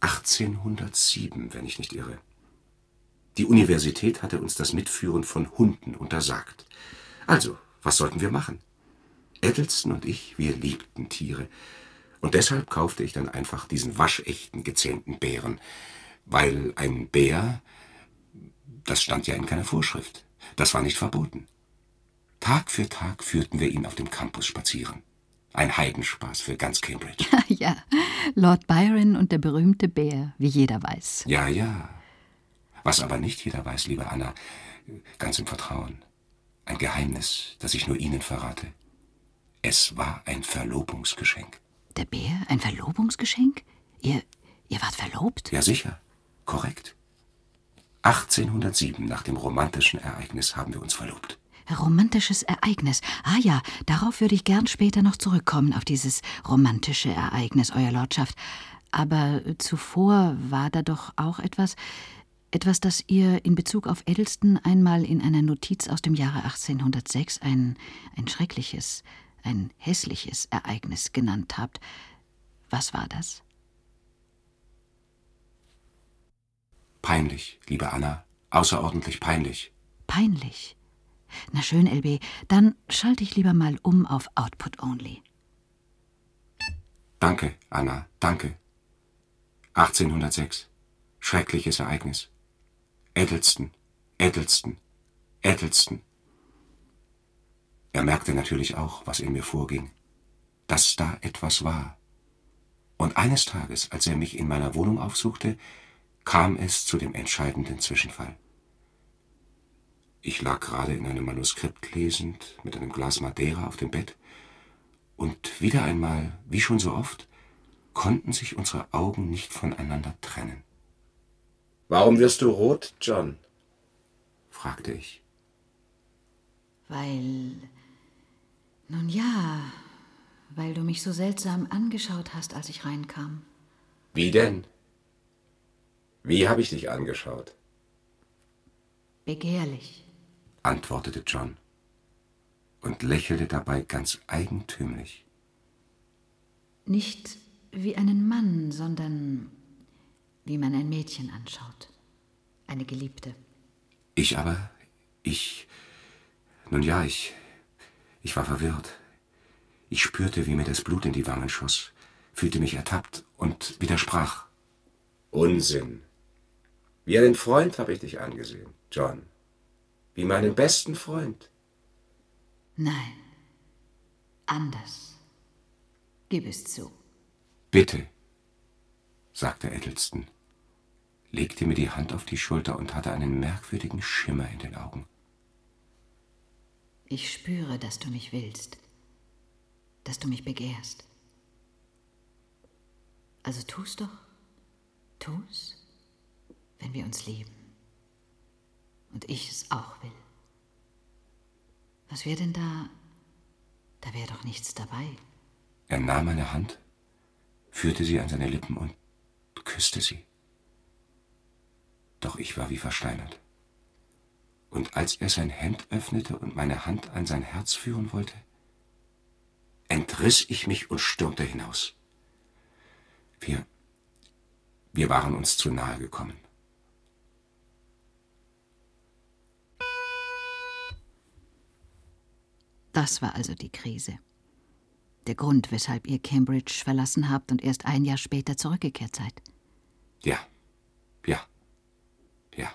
1807, wenn ich nicht irre. Die Universität hatte uns das Mitführen von Hunden untersagt. Also, was sollten wir machen? Edelston und ich, wir liebten Tiere. Und deshalb kaufte ich dann einfach diesen waschechten, gezähmten Bären. Weil ein Bär, das stand ja in keiner Vorschrift. Das war nicht verboten. Tag für Tag führten wir ihn auf dem Campus spazieren. Ein Heidenspaß für ganz Cambridge. ja, Lord Byron und der berühmte Bär, wie jeder weiß. Ja, ja. Was aber nicht jeder weiß, liebe Anna, ganz im Vertrauen. Ein Geheimnis, das ich nur Ihnen verrate. Es war ein Verlobungsgeschenk. Der Bär? Ein Verlobungsgeschenk? Ihr, ihr wart verlobt? Ja, sicher. Korrekt. 1807, nach dem romantischen Ereignis, haben wir uns verlobt. Romantisches Ereignis. Ah ja, darauf würde ich gern später noch zurückkommen, auf dieses romantische Ereignis, Euer Lordschaft. Aber zuvor war da doch auch etwas, etwas, das ihr in Bezug auf Edelston einmal in einer Notiz aus dem Jahre 1806 ein, ein schreckliches, ein hässliches Ereignis genannt habt. Was war das? Peinlich, liebe Anna. Außerordentlich peinlich. Peinlich. Na schön, LB, dann schalte ich lieber mal um auf Output Only. Danke, Anna, danke. 1806. Schreckliches Ereignis. Edelston, Edelston, Edelston. Er merkte natürlich auch, was in mir vorging. Dass da etwas war. Und eines Tages, als er mich in meiner Wohnung aufsuchte, kam es zu dem entscheidenden Zwischenfall. Ich lag gerade in einem Manuskript lesend, mit einem Glas Madeira auf dem Bett, und wieder einmal, wie schon so oft, konnten sich unsere Augen nicht voneinander trennen. Warum wirst du rot, John? fragte ich. Weil. Nun ja, weil du mich so seltsam angeschaut hast, als ich reinkam. Wie denn? Wie habe ich dich angeschaut? Begehrlich, antwortete John und lächelte dabei ganz eigentümlich. Nicht wie einen Mann, sondern wie man ein Mädchen anschaut. Eine Geliebte. Ich aber, ich. Nun ja, ich. Ich war verwirrt. Ich spürte, wie mir das Blut in die Wangen schoss, fühlte mich ertappt und widersprach. Unsinn. Wie einen Freund habe ich dich angesehen, John. Wie meinen besten Freund. Nein. Anders. Gib es zu. Bitte, sagte Edelston, legte mir die Hand auf die Schulter und hatte einen merkwürdigen Schimmer in den Augen. Ich spüre, dass du mich willst, dass du mich begehrst. Also tu's doch. Tu's, wenn wir uns lieben. Und ich es auch will. Was wäre denn da? Da wäre doch nichts dabei. Er nahm meine Hand, führte sie an seine Lippen und küsste sie. Doch ich war wie versteinert. Und als er sein Hemd öffnete und meine Hand an sein Herz führen wollte, entriss ich mich und stürmte hinaus. Wir, wir waren uns zu nahe gekommen. Das war also die Krise. Der Grund, weshalb ihr Cambridge verlassen habt und erst ein Jahr später zurückgekehrt seid. Ja, ja, ja.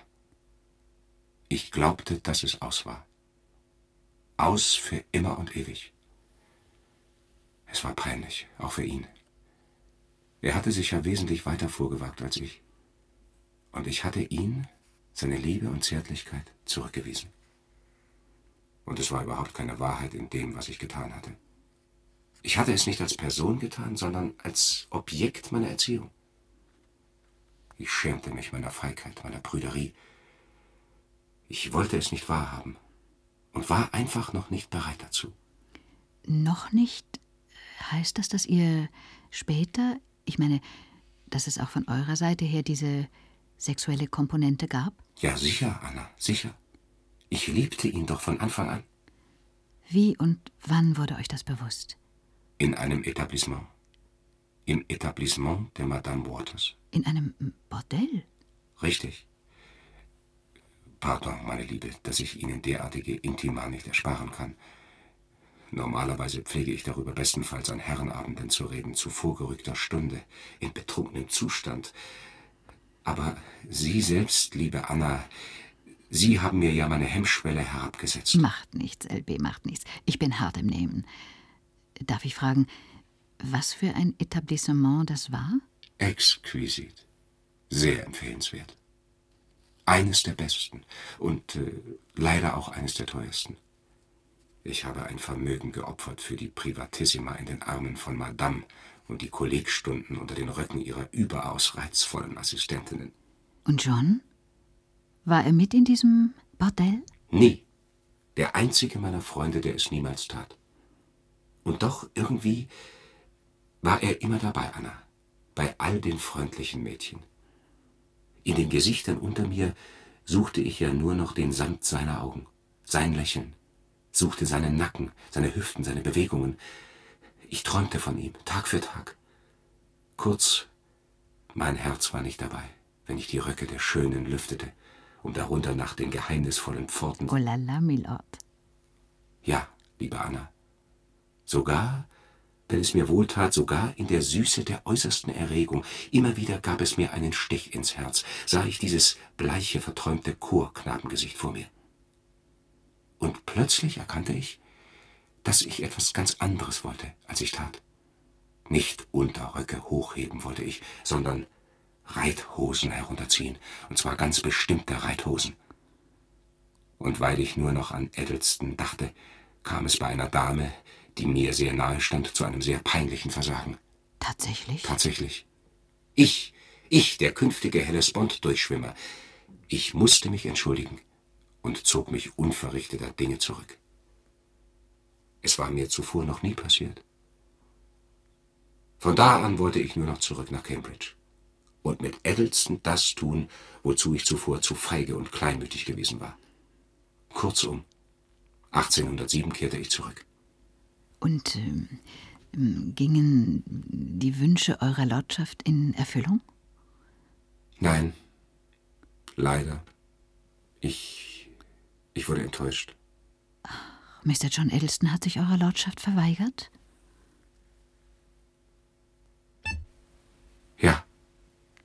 Ich glaubte, dass es aus war. Aus für immer und ewig. Es war peinlich, auch für ihn. Er hatte sich ja wesentlich weiter vorgewagt als ich. Und ich hatte ihn, seine Liebe und Zärtlichkeit, zurückgewiesen. Und es war überhaupt keine Wahrheit in dem, was ich getan hatte. Ich hatte es nicht als Person getan, sondern als Objekt meiner Erziehung. Ich schämte mich meiner Feigheit, meiner Prüderie. Ich wollte es nicht wahrhaben und war einfach noch nicht bereit dazu. Noch nicht? Heißt das, dass ihr später, ich meine, dass es auch von eurer Seite her diese sexuelle Komponente gab? Ja, sicher, Anna, sicher. Ich liebte ihn doch von Anfang an. Wie und wann wurde euch das bewusst? In einem Etablissement. Im Etablissement der Madame Waters. In einem Bordell? Richtig. Pardon, meine Liebe, dass ich Ihnen derartige Intima nicht ersparen kann. Normalerweise pflege ich darüber bestenfalls an Herrenabenden zu reden, zu vorgerückter Stunde, in betrunkenem Zustand. Aber Sie selbst, liebe Anna, Sie haben mir ja meine Hemmschwelle herabgesetzt. Macht nichts, LB, macht nichts. Ich bin hart im Nehmen. Darf ich fragen, was für ein Etablissement das war? Exquisit. Sehr empfehlenswert. Eines der besten und äh, leider auch eines der teuersten. Ich habe ein Vermögen geopfert für die Privatissima in den Armen von Madame und die Kollegstunden unter den Röcken ihrer überaus reizvollen Assistentinnen. Und John? War er mit in diesem Bordell? Nie. Der einzige meiner Freunde, der es niemals tat. Und doch irgendwie war er immer dabei, Anna, bei all den freundlichen Mädchen. In den Gesichtern unter mir suchte ich ja nur noch den Sand seiner Augen, sein Lächeln, suchte seinen Nacken, seine Hüften, seine Bewegungen. Ich träumte von ihm, Tag für Tag. Kurz, mein Herz war nicht dabei, wenn ich die Röcke der Schönen lüftete, um darunter nach den geheimnisvollen Pforten. Oh la la, Milord. Ja, liebe Anna. Sogar, wenn es mir wohltat, sogar in der Süße der äußersten Erregung, immer wieder gab es mir einen Stich ins Herz, sah ich dieses bleiche, verträumte Chorknabengesicht vor mir. Und plötzlich erkannte ich, dass ich etwas ganz anderes wollte, als ich tat. Nicht Unterröcke hochheben wollte ich, sondern Reithosen herunterziehen, und zwar ganz bestimmte Reithosen. Und weil ich nur noch an Eddleston dachte, kam es bei einer Dame, die mir sehr nahe stand, zu einem sehr peinlichen Versagen. Tatsächlich? Tatsächlich. Ich, ich, der künftige Hellespont-Durchschwimmer, ich musste mich entschuldigen und zog mich unverrichteter Dinge zurück. Es war mir zuvor noch nie passiert. Von da an wollte ich nur noch zurück nach Cambridge und mit Eddleston das tun, wozu ich zuvor zu feige und kleinmütig gewesen war. Kurzum, 1807 kehrte ich zurück. Und ähm, gingen die Wünsche eurer Lordschaft in Erfüllung? Nein, leider. Ich. ich wurde enttäuscht. Mr. John Eddleston hat sich eurer Lordschaft verweigert? Ja.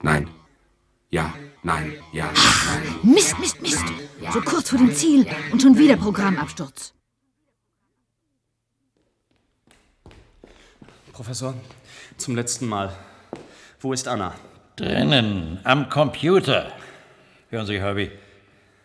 Nein. Ja, nein, ja, nein. Mist, Mist, Mist! So kurz vor dem Ziel und schon wieder Programmabsturz. Professor, zum letzten Mal. Wo ist Anna? Drinnen, am Computer. Hören Sie, Herbie.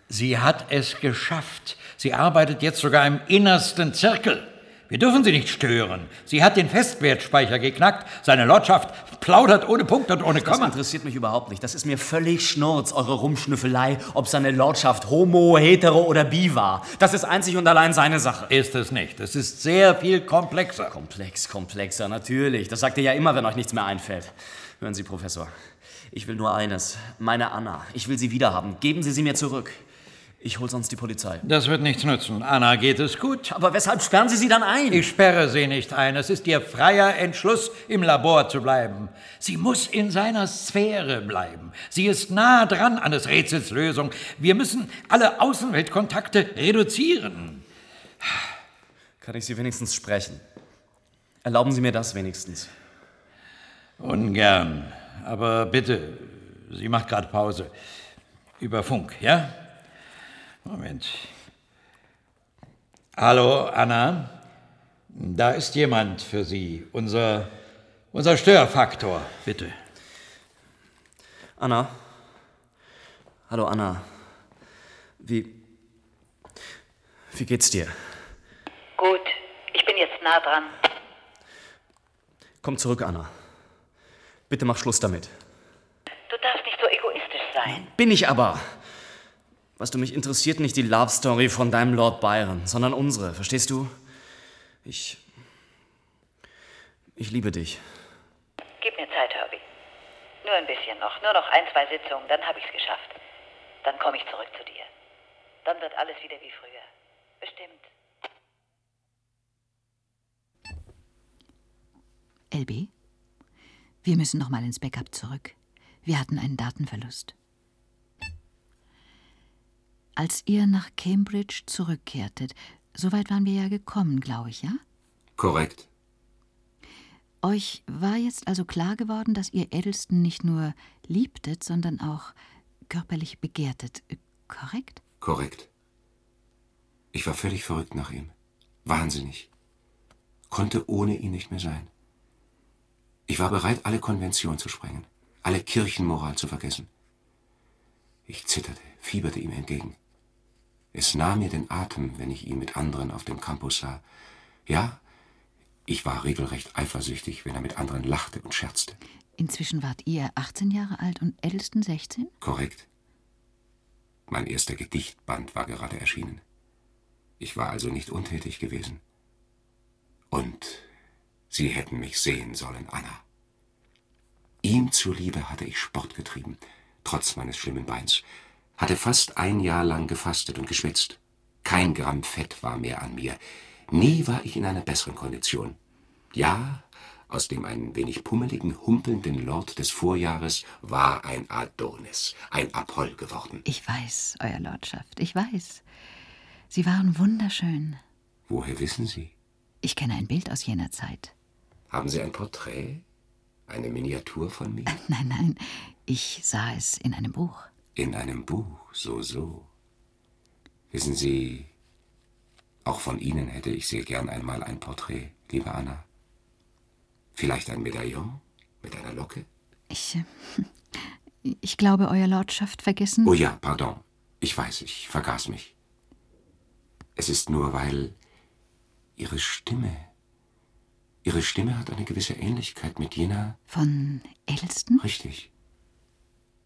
Sie hat es geschafft. Sie arbeitet jetzt sogar im innersten Zirkel. Wir dürfen sie nicht stören. Sie hat den Festwertspeicher geknackt. Seine Lordschaft plaudert ohne Punkt und ohne Komma. Das interessiert mich überhaupt nicht. Das ist mir völlig schnurz, eure Rumschnüffelei, ob seine Lordschaft homo, hetero oder bi war. Das ist einzig und allein seine Sache. Ist es nicht. Es ist sehr viel komplexer. Komplex, komplexer, natürlich. Das sagt ihr ja immer, wenn euch nichts mehr einfällt. Hören Sie, Professor. Ich will nur eines. Meine Anna. Ich will sie wiederhaben. Geben Sie sie mir zurück. Ich hol sonst die Polizei. Das wird nichts nützen. Anna geht es gut. Aber weshalb sperren Sie sie dann ein? Ich sperre sie nicht ein. Es ist ihr freier Entschluss, im Labor zu bleiben. Sie muss in seiner Sphäre bleiben. Sie ist nah dran an des Rätsels Lösung. Wir müssen alle Außenweltkontakte reduzieren. Kann ich Sie wenigstens sprechen? Erlauben Sie mir das wenigstens. Ungern. Aber bitte, sie macht gerade Pause. Über Funk, ja? Moment. Hallo, Anna. Da ist jemand für Sie. Unser, unser Störfaktor, bitte. Anna. Hallo, Anna. Wie. Wie geht's dir? Gut, ich bin jetzt nah dran. Komm zurück, Anna. Bitte mach Schluss damit. Du darfst nicht so egoistisch sein. Bin ich aber. Weißt du, mich interessiert nicht die Love Story von deinem Lord Byron, sondern unsere, verstehst du? Ich. Ich liebe dich. Gib mir Zeit, Herbie. Nur ein bisschen noch. Nur noch ein, zwei Sitzungen, dann habe ich's geschafft. Dann komme ich zurück zu dir. Dann wird alles wieder wie früher. Bestimmt. LB? Wir müssen noch mal ins Backup zurück. Wir hatten einen Datenverlust. Als ihr nach Cambridge zurückkehrtet, soweit waren wir ja gekommen, glaube ich, ja? Korrekt. Euch war jetzt also klar geworden, dass ihr Eddleston nicht nur liebtet, sondern auch körperlich begehrtet. Korrekt? Korrekt. Ich war völlig verrückt nach ihm. Wahnsinnig. Konnte ohne ihn nicht mehr sein. Ich war bereit, alle Konventionen zu sprengen, alle Kirchenmoral zu vergessen. Ich zitterte, fieberte ihm entgegen. Es nahm mir den Atem, wenn ich ihn mit anderen auf dem Campus sah. Ja, ich war regelrecht eifersüchtig, wenn er mit anderen lachte und scherzte. Inzwischen wart ihr 18 Jahre alt und Eddleston 16? Korrekt. Mein erster Gedichtband war gerade erschienen. Ich war also nicht untätig gewesen. Und Sie hätten mich sehen sollen, Anna. Ihm zuliebe hatte ich Sport getrieben, trotz meines schlimmen Beins, hatte fast ein Jahr lang gefastet und geschwitzt. Kein Gramm Fett war mehr an mir. Nie war ich in einer besseren Kondition. Ja, aus dem ein wenig pummeligen, humpelnden Lord des Vorjahres war ein Adonis, ein Apoll geworden. Ich weiß, Euer Lordschaft, ich weiß. Sie waren wunderschön. Woher wissen Sie? Ich kenne ein Bild aus jener Zeit. Haben Sie ein Porträt? Eine Miniatur von mir? Nein, nein, ich sah es in einem Buch. In einem Buch, so, so. Wissen Sie, auch von Ihnen hätte ich sehr gern einmal ein Porträt, liebe Anna. Vielleicht ein Medaillon mit einer Locke? Ich. Äh, ich glaube, Euer Lordschaft vergessen. Oh ja, pardon. Ich weiß, ich vergaß mich. Es ist nur, weil Ihre Stimme. Ihre Stimme hat eine gewisse Ähnlichkeit mit jener. Von Elston? Richtig.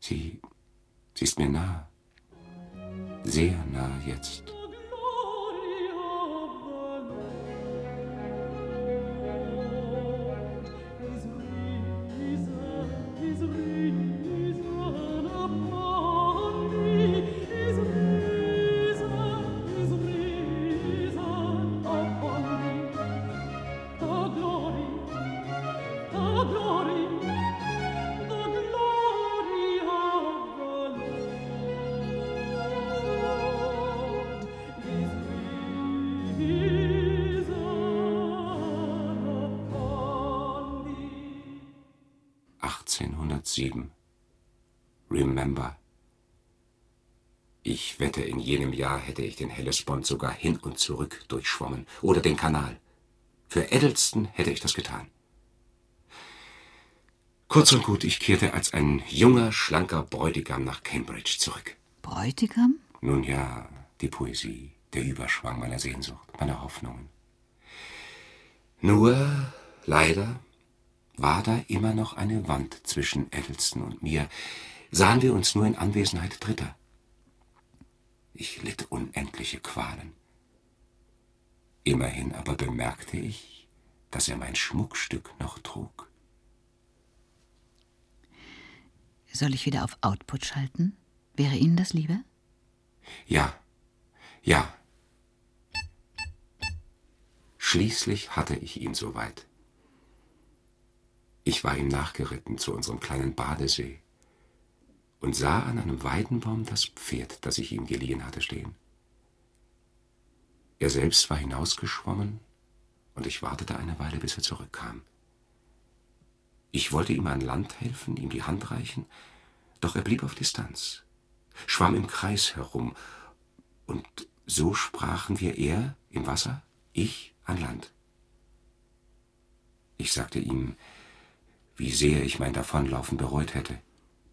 Sie. Sie ist mir nah. Sehr nah jetzt. Jenem Jahr hätte ich den Hellespont sogar hin und zurück durchschwommen oder den Kanal. Für Eddleston hätte ich das getan. Kurz und gut, ich kehrte als ein junger, schlanker Bräutigam nach Cambridge zurück. Bräutigam? Nun ja, die Poesie, der Überschwang meiner Sehnsucht, meiner Hoffnungen. Nur, leider, war da immer noch eine Wand zwischen Eddleston und mir, sahen wir uns nur in Anwesenheit Dritter. Ich litt unendliche Qualen. Immerhin aber bemerkte ich, dass er mein Schmuckstück noch trug. Soll ich wieder auf Output schalten? Wäre Ihnen das lieber? Ja, ja. Schließlich hatte ich ihn soweit. Ich war ihm nachgeritten zu unserem kleinen Badesee und sah an einem Weidenbaum das Pferd, das ich ihm geliehen hatte, stehen. Er selbst war hinausgeschwommen, und ich wartete eine Weile, bis er zurückkam. Ich wollte ihm an Land helfen, ihm die Hand reichen, doch er blieb auf Distanz, schwamm im Kreis herum, und so sprachen wir er im Wasser, ich an Land. Ich sagte ihm, wie sehr ich mein Davonlaufen bereut hätte,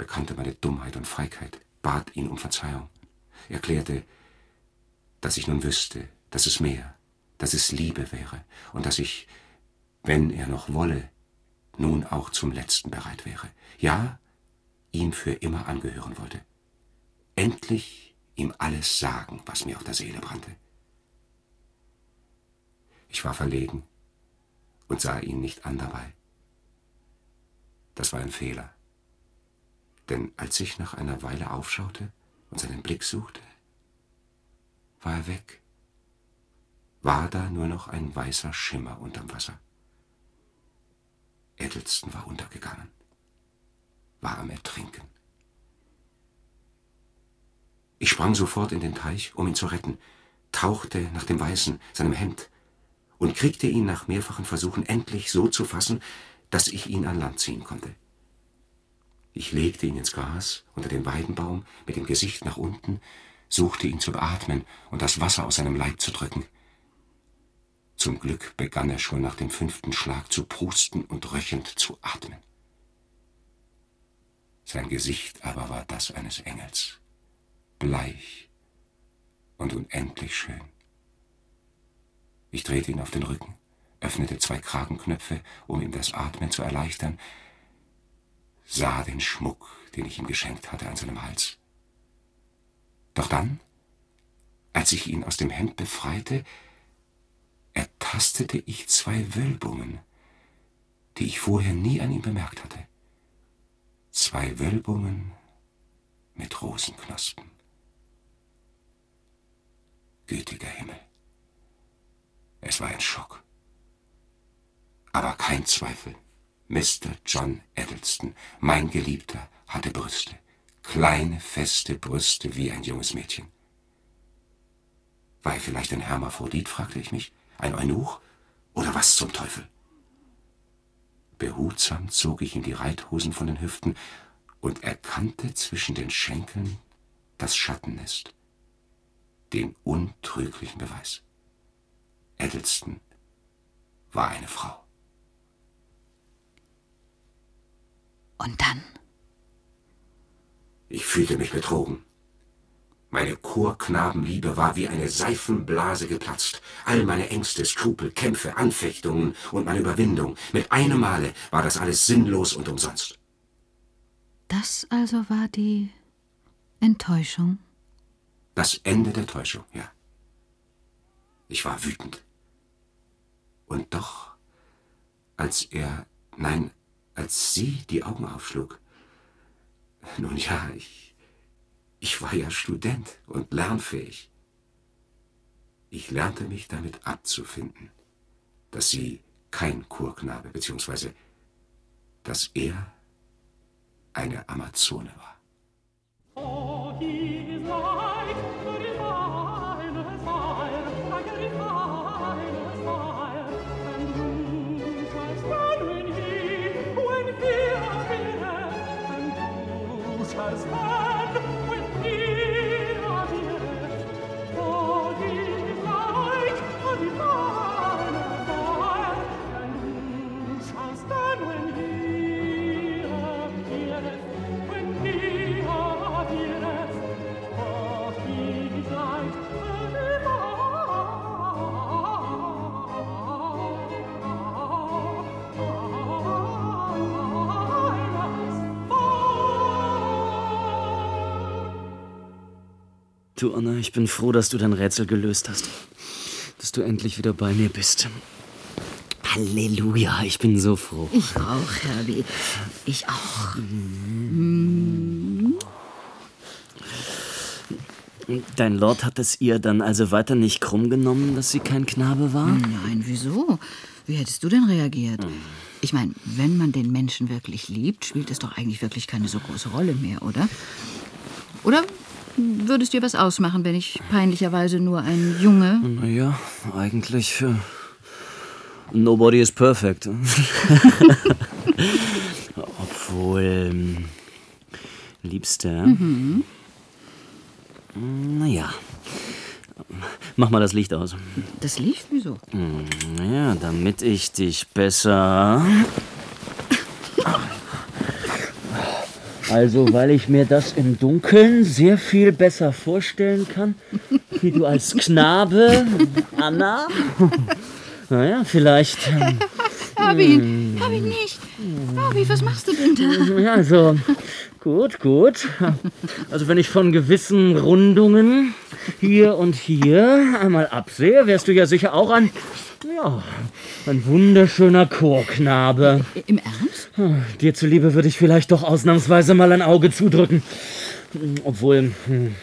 bekannte meine Dummheit und Feigheit, bat ihn um Verzeihung, erklärte, dass ich nun wüsste, dass es mehr, dass es Liebe wäre und dass ich, wenn er noch wolle, nun auch zum Letzten bereit wäre, ja, ihm für immer angehören wollte. Endlich ihm alles sagen, was mir auf der Seele brannte. Ich war verlegen und sah ihn nicht an dabei. Das war ein Fehler. Denn als ich nach einer Weile aufschaute und seinen Blick suchte, war er weg. War da nur noch ein weißer Schimmer unterm Wasser. Eddleston war untergegangen, war am Ertrinken. Ich sprang sofort in den Teich, um ihn zu retten, tauchte nach dem Weißen, seinem Hemd, und kriegte ihn nach mehrfachen Versuchen endlich so zu fassen, dass ich ihn an Land ziehen konnte. Ich legte ihn ins Gras unter den Weidenbaum mit dem Gesicht nach unten, suchte ihn zu beatmen und das Wasser aus seinem Leib zu drücken. Zum Glück begann er schon nach dem fünften Schlag zu prusten und röchelnd zu atmen. Sein Gesicht aber war das eines Engels, bleich und unendlich schön. Ich drehte ihn auf den Rücken, öffnete zwei Kragenknöpfe, um ihm das Atmen zu erleichtern, sah den Schmuck, den ich ihm geschenkt hatte, an seinem Hals. Doch dann, als ich ihn aus dem Hemd befreite, ertastete ich zwei Wölbungen, die ich vorher nie an ihm bemerkt hatte. Zwei Wölbungen mit Rosenknospen. Gütiger Himmel. Es war ein Schock. Aber kein Zweifel. Mr. John Eddleston, mein Geliebter, hatte Brüste. Kleine, feste Brüste wie ein junges Mädchen. War er vielleicht ein Hermaphrodit, fragte ich mich, ein Eunuch oder was zum Teufel? Behutsam zog ich ihm die Reithosen von den Hüften und erkannte zwischen den Schenkeln das Schattennest, den untrüglichen Beweis. Eddleston war eine Frau. Und dann? Ich fühlte mich betrogen. Meine Chorknabenliebe war wie eine Seifenblase geplatzt. All meine Ängste, Skrupel, Kämpfe, Anfechtungen und meine Überwindung. Mit einem Male war das alles sinnlos und umsonst. Das also war die Enttäuschung? Das Ende der Täuschung, ja. Ich war wütend. Und doch, als er, nein, als sie die Augen aufschlug, nun ja, ich, ich war ja Student und lernfähig. Ich lernte mich damit abzufinden, dass sie kein Kurknabe, beziehungsweise dass er eine Amazone war. Du, Anna, ich bin froh, dass du dein Rätsel gelöst hast. Dass du endlich wieder bei mir bist. Halleluja, ich bin so froh. Ich auch, Herbie. Ich auch. Dein Lord hat es ihr dann also weiter nicht krumm genommen, dass sie kein Knabe war? Nein, wieso? Wie hättest du denn reagiert? Ich meine, wenn man den Menschen wirklich liebt, spielt es doch eigentlich wirklich keine so große Rolle mehr, oder? Oder würdest dir was ausmachen, wenn ich peinlicherweise nur ein Junge. Naja, eigentlich. Äh, nobody is perfect. Obwohl. ähm, Liebste. Mhm. Naja. Mach mal das Licht aus. Das Licht? Wieso? Ja, damit ich dich besser. Also, weil ich mir das im Dunkeln sehr viel besser vorstellen kann, wie du als Knabe, Anna. Naja, vielleicht. ähm, Herbie, Herbie nicht. Herbie, was machst du denn da? Ja, also, gut, gut. Also, wenn ich von gewissen Rundungen hier und hier einmal absehe, wärst du ja sicher auch ein, ja, ein wunderschöner Chorknabe. Im Ernst? Dir zuliebe würde ich vielleicht doch ausnahmsweise mal ein Auge zudrücken. Obwohl, hm,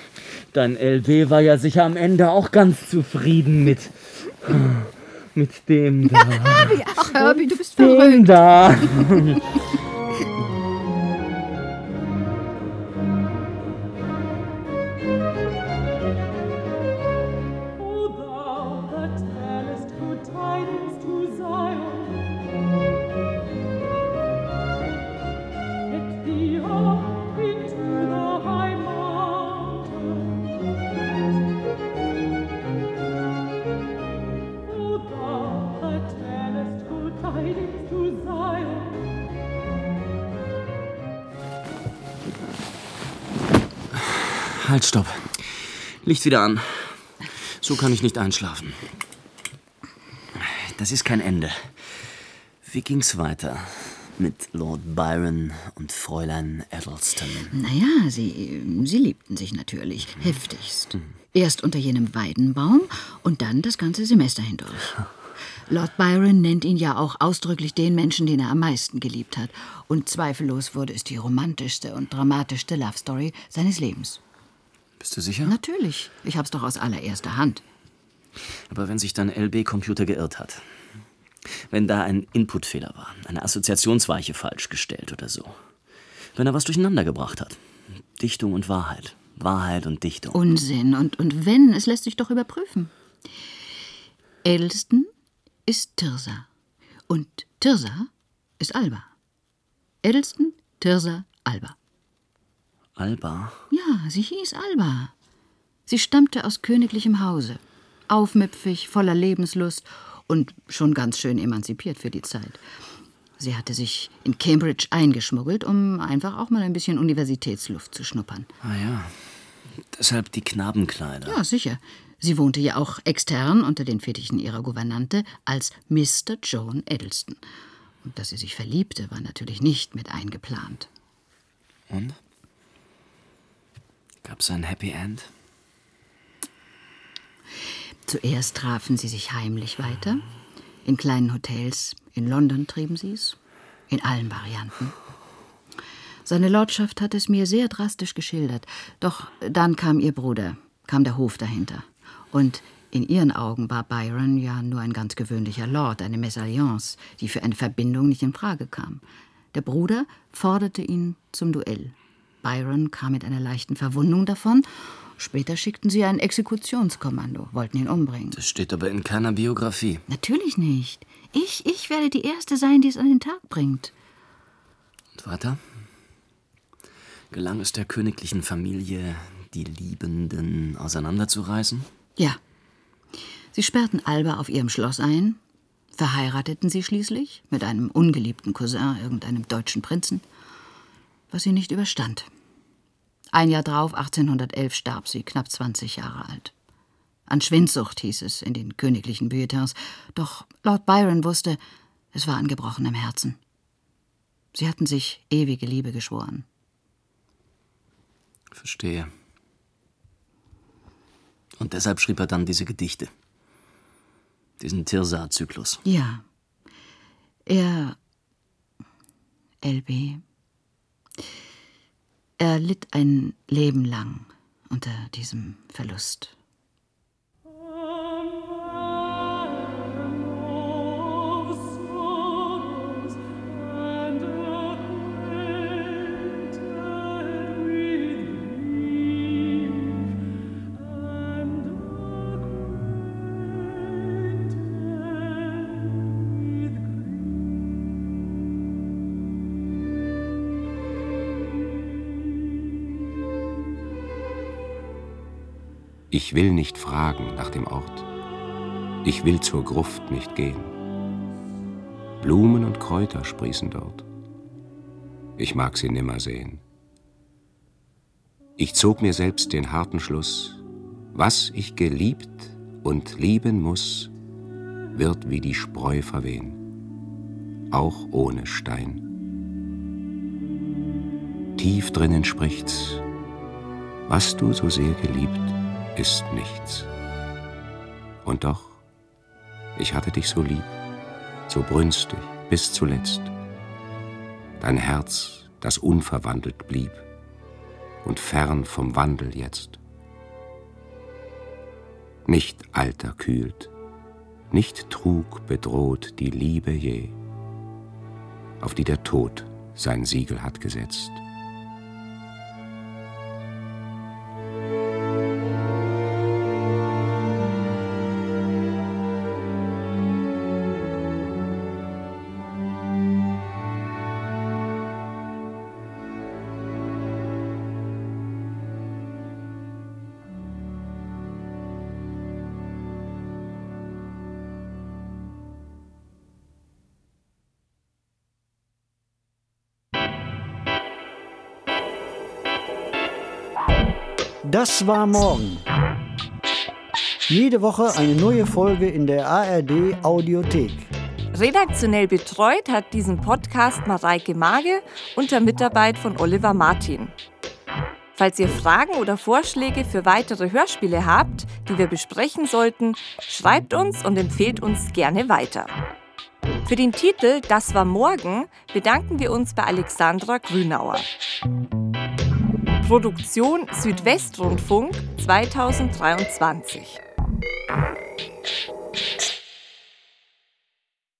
dein LB war ja sicher am Ende auch ganz zufrieden mit, mit dem da. Ach Herbie, du bist Dem verrückt. da. Halt, stopp. Licht wieder an. So kann ich nicht einschlafen. Das ist kein Ende. Wie ging's weiter mit Lord Byron und Fräulein Eddleston? Naja, sie, sie liebten sich natürlich. Heftigst. Erst unter jenem Weidenbaum und dann das ganze Semester hindurch. Lord Byron nennt ihn ja auch ausdrücklich den Menschen, den er am meisten geliebt hat. Und zweifellos wurde es die romantischste und dramatischste Love Story seines Lebens. Bist du sicher? Natürlich. Ich hab's doch aus allererster Hand. Aber wenn sich dein LB-Computer geirrt hat, wenn da ein Inputfehler war, eine Assoziationsweiche falsch gestellt oder so, wenn er was durcheinander gebracht hat, Dichtung und Wahrheit, Wahrheit und Dichtung. Unsinn. Und, und wenn, es lässt sich doch überprüfen. Edelston ist Tirsa. Und Tirsa ist Alba. Edelston, Tirsa, Alba. Alba? Ja, sie hieß Alba. Sie stammte aus königlichem Hause. Aufmüpfig, voller Lebenslust und schon ganz schön emanzipiert für die Zeit. Sie hatte sich in Cambridge eingeschmuggelt, um einfach auch mal ein bisschen Universitätsluft zu schnuppern. Ah ja, deshalb die Knabenkleider. Ja, sicher. Sie wohnte ja auch extern unter den Fittichen ihrer Gouvernante als Mr. Joan Eddleston. Und dass sie sich verliebte, war natürlich nicht mit eingeplant. Und? Gab's ein Happy End? Zuerst trafen sie sich heimlich weiter. In kleinen Hotels. In London trieben sie es. In allen Varianten. Seine Lordschaft hat es mir sehr drastisch geschildert. Doch dann kam ihr Bruder, kam der Hof dahinter. Und in ihren Augen war Byron ja nur ein ganz gewöhnlicher Lord, eine Mesalliance, die für eine Verbindung nicht in Frage kam. Der Bruder forderte ihn zum Duell. Byron kam mit einer leichten Verwundung davon. Später schickten sie ein Exekutionskommando, wollten ihn umbringen. Das steht aber in keiner Biografie. Natürlich nicht. Ich, ich werde die Erste sein, die es an den Tag bringt. Und weiter? Gelang es der königlichen Familie, die Liebenden auseinanderzureißen? Ja. Sie sperrten Alba auf ihrem Schloss ein, verheirateten sie schließlich mit einem ungeliebten Cousin, irgendeinem deutschen Prinzen, was sie nicht überstand. Ein Jahr drauf, 1811, starb sie, knapp 20 Jahre alt. An Schwindsucht hieß es in den königlichen Bulletins, doch Lord Byron wusste, es war an gebrochenem Herzen. Sie hatten sich ewige Liebe geschworen. Verstehe. Und deshalb schrieb er dann diese Gedichte. Diesen Tirsa-Zyklus. Ja. Er. LB. Er litt ein Leben lang unter diesem Verlust. Ich will nicht fragen nach dem Ort. Ich will zur Gruft nicht gehen. Blumen und Kräuter sprießen dort. Ich mag sie nimmer sehen. Ich zog mir selbst den harten Schluss, was ich geliebt und lieben muss, wird wie die Spreu verwehen, auch ohne Stein. Tief drinnen spricht's, was du so sehr geliebt, ist nichts. Und doch, ich hatte dich so lieb, so brünstig bis zuletzt. Dein Herz, das unverwandelt blieb und fern vom Wandel jetzt. Nicht Alter kühlt, nicht Trug bedroht die Liebe je, auf die der Tod sein Siegel hat gesetzt. Das war morgen. Jede Woche eine neue Folge in der ARD Audiothek. Redaktionell betreut hat diesen Podcast Mareike Mage unter Mitarbeit von Oliver Martin. Falls ihr Fragen oder Vorschläge für weitere Hörspiele habt, die wir besprechen sollten, schreibt uns und empfehlt uns gerne weiter. Für den Titel Das war morgen bedanken wir uns bei Alexandra Grünauer. Produktion Südwestrundfunk 2023.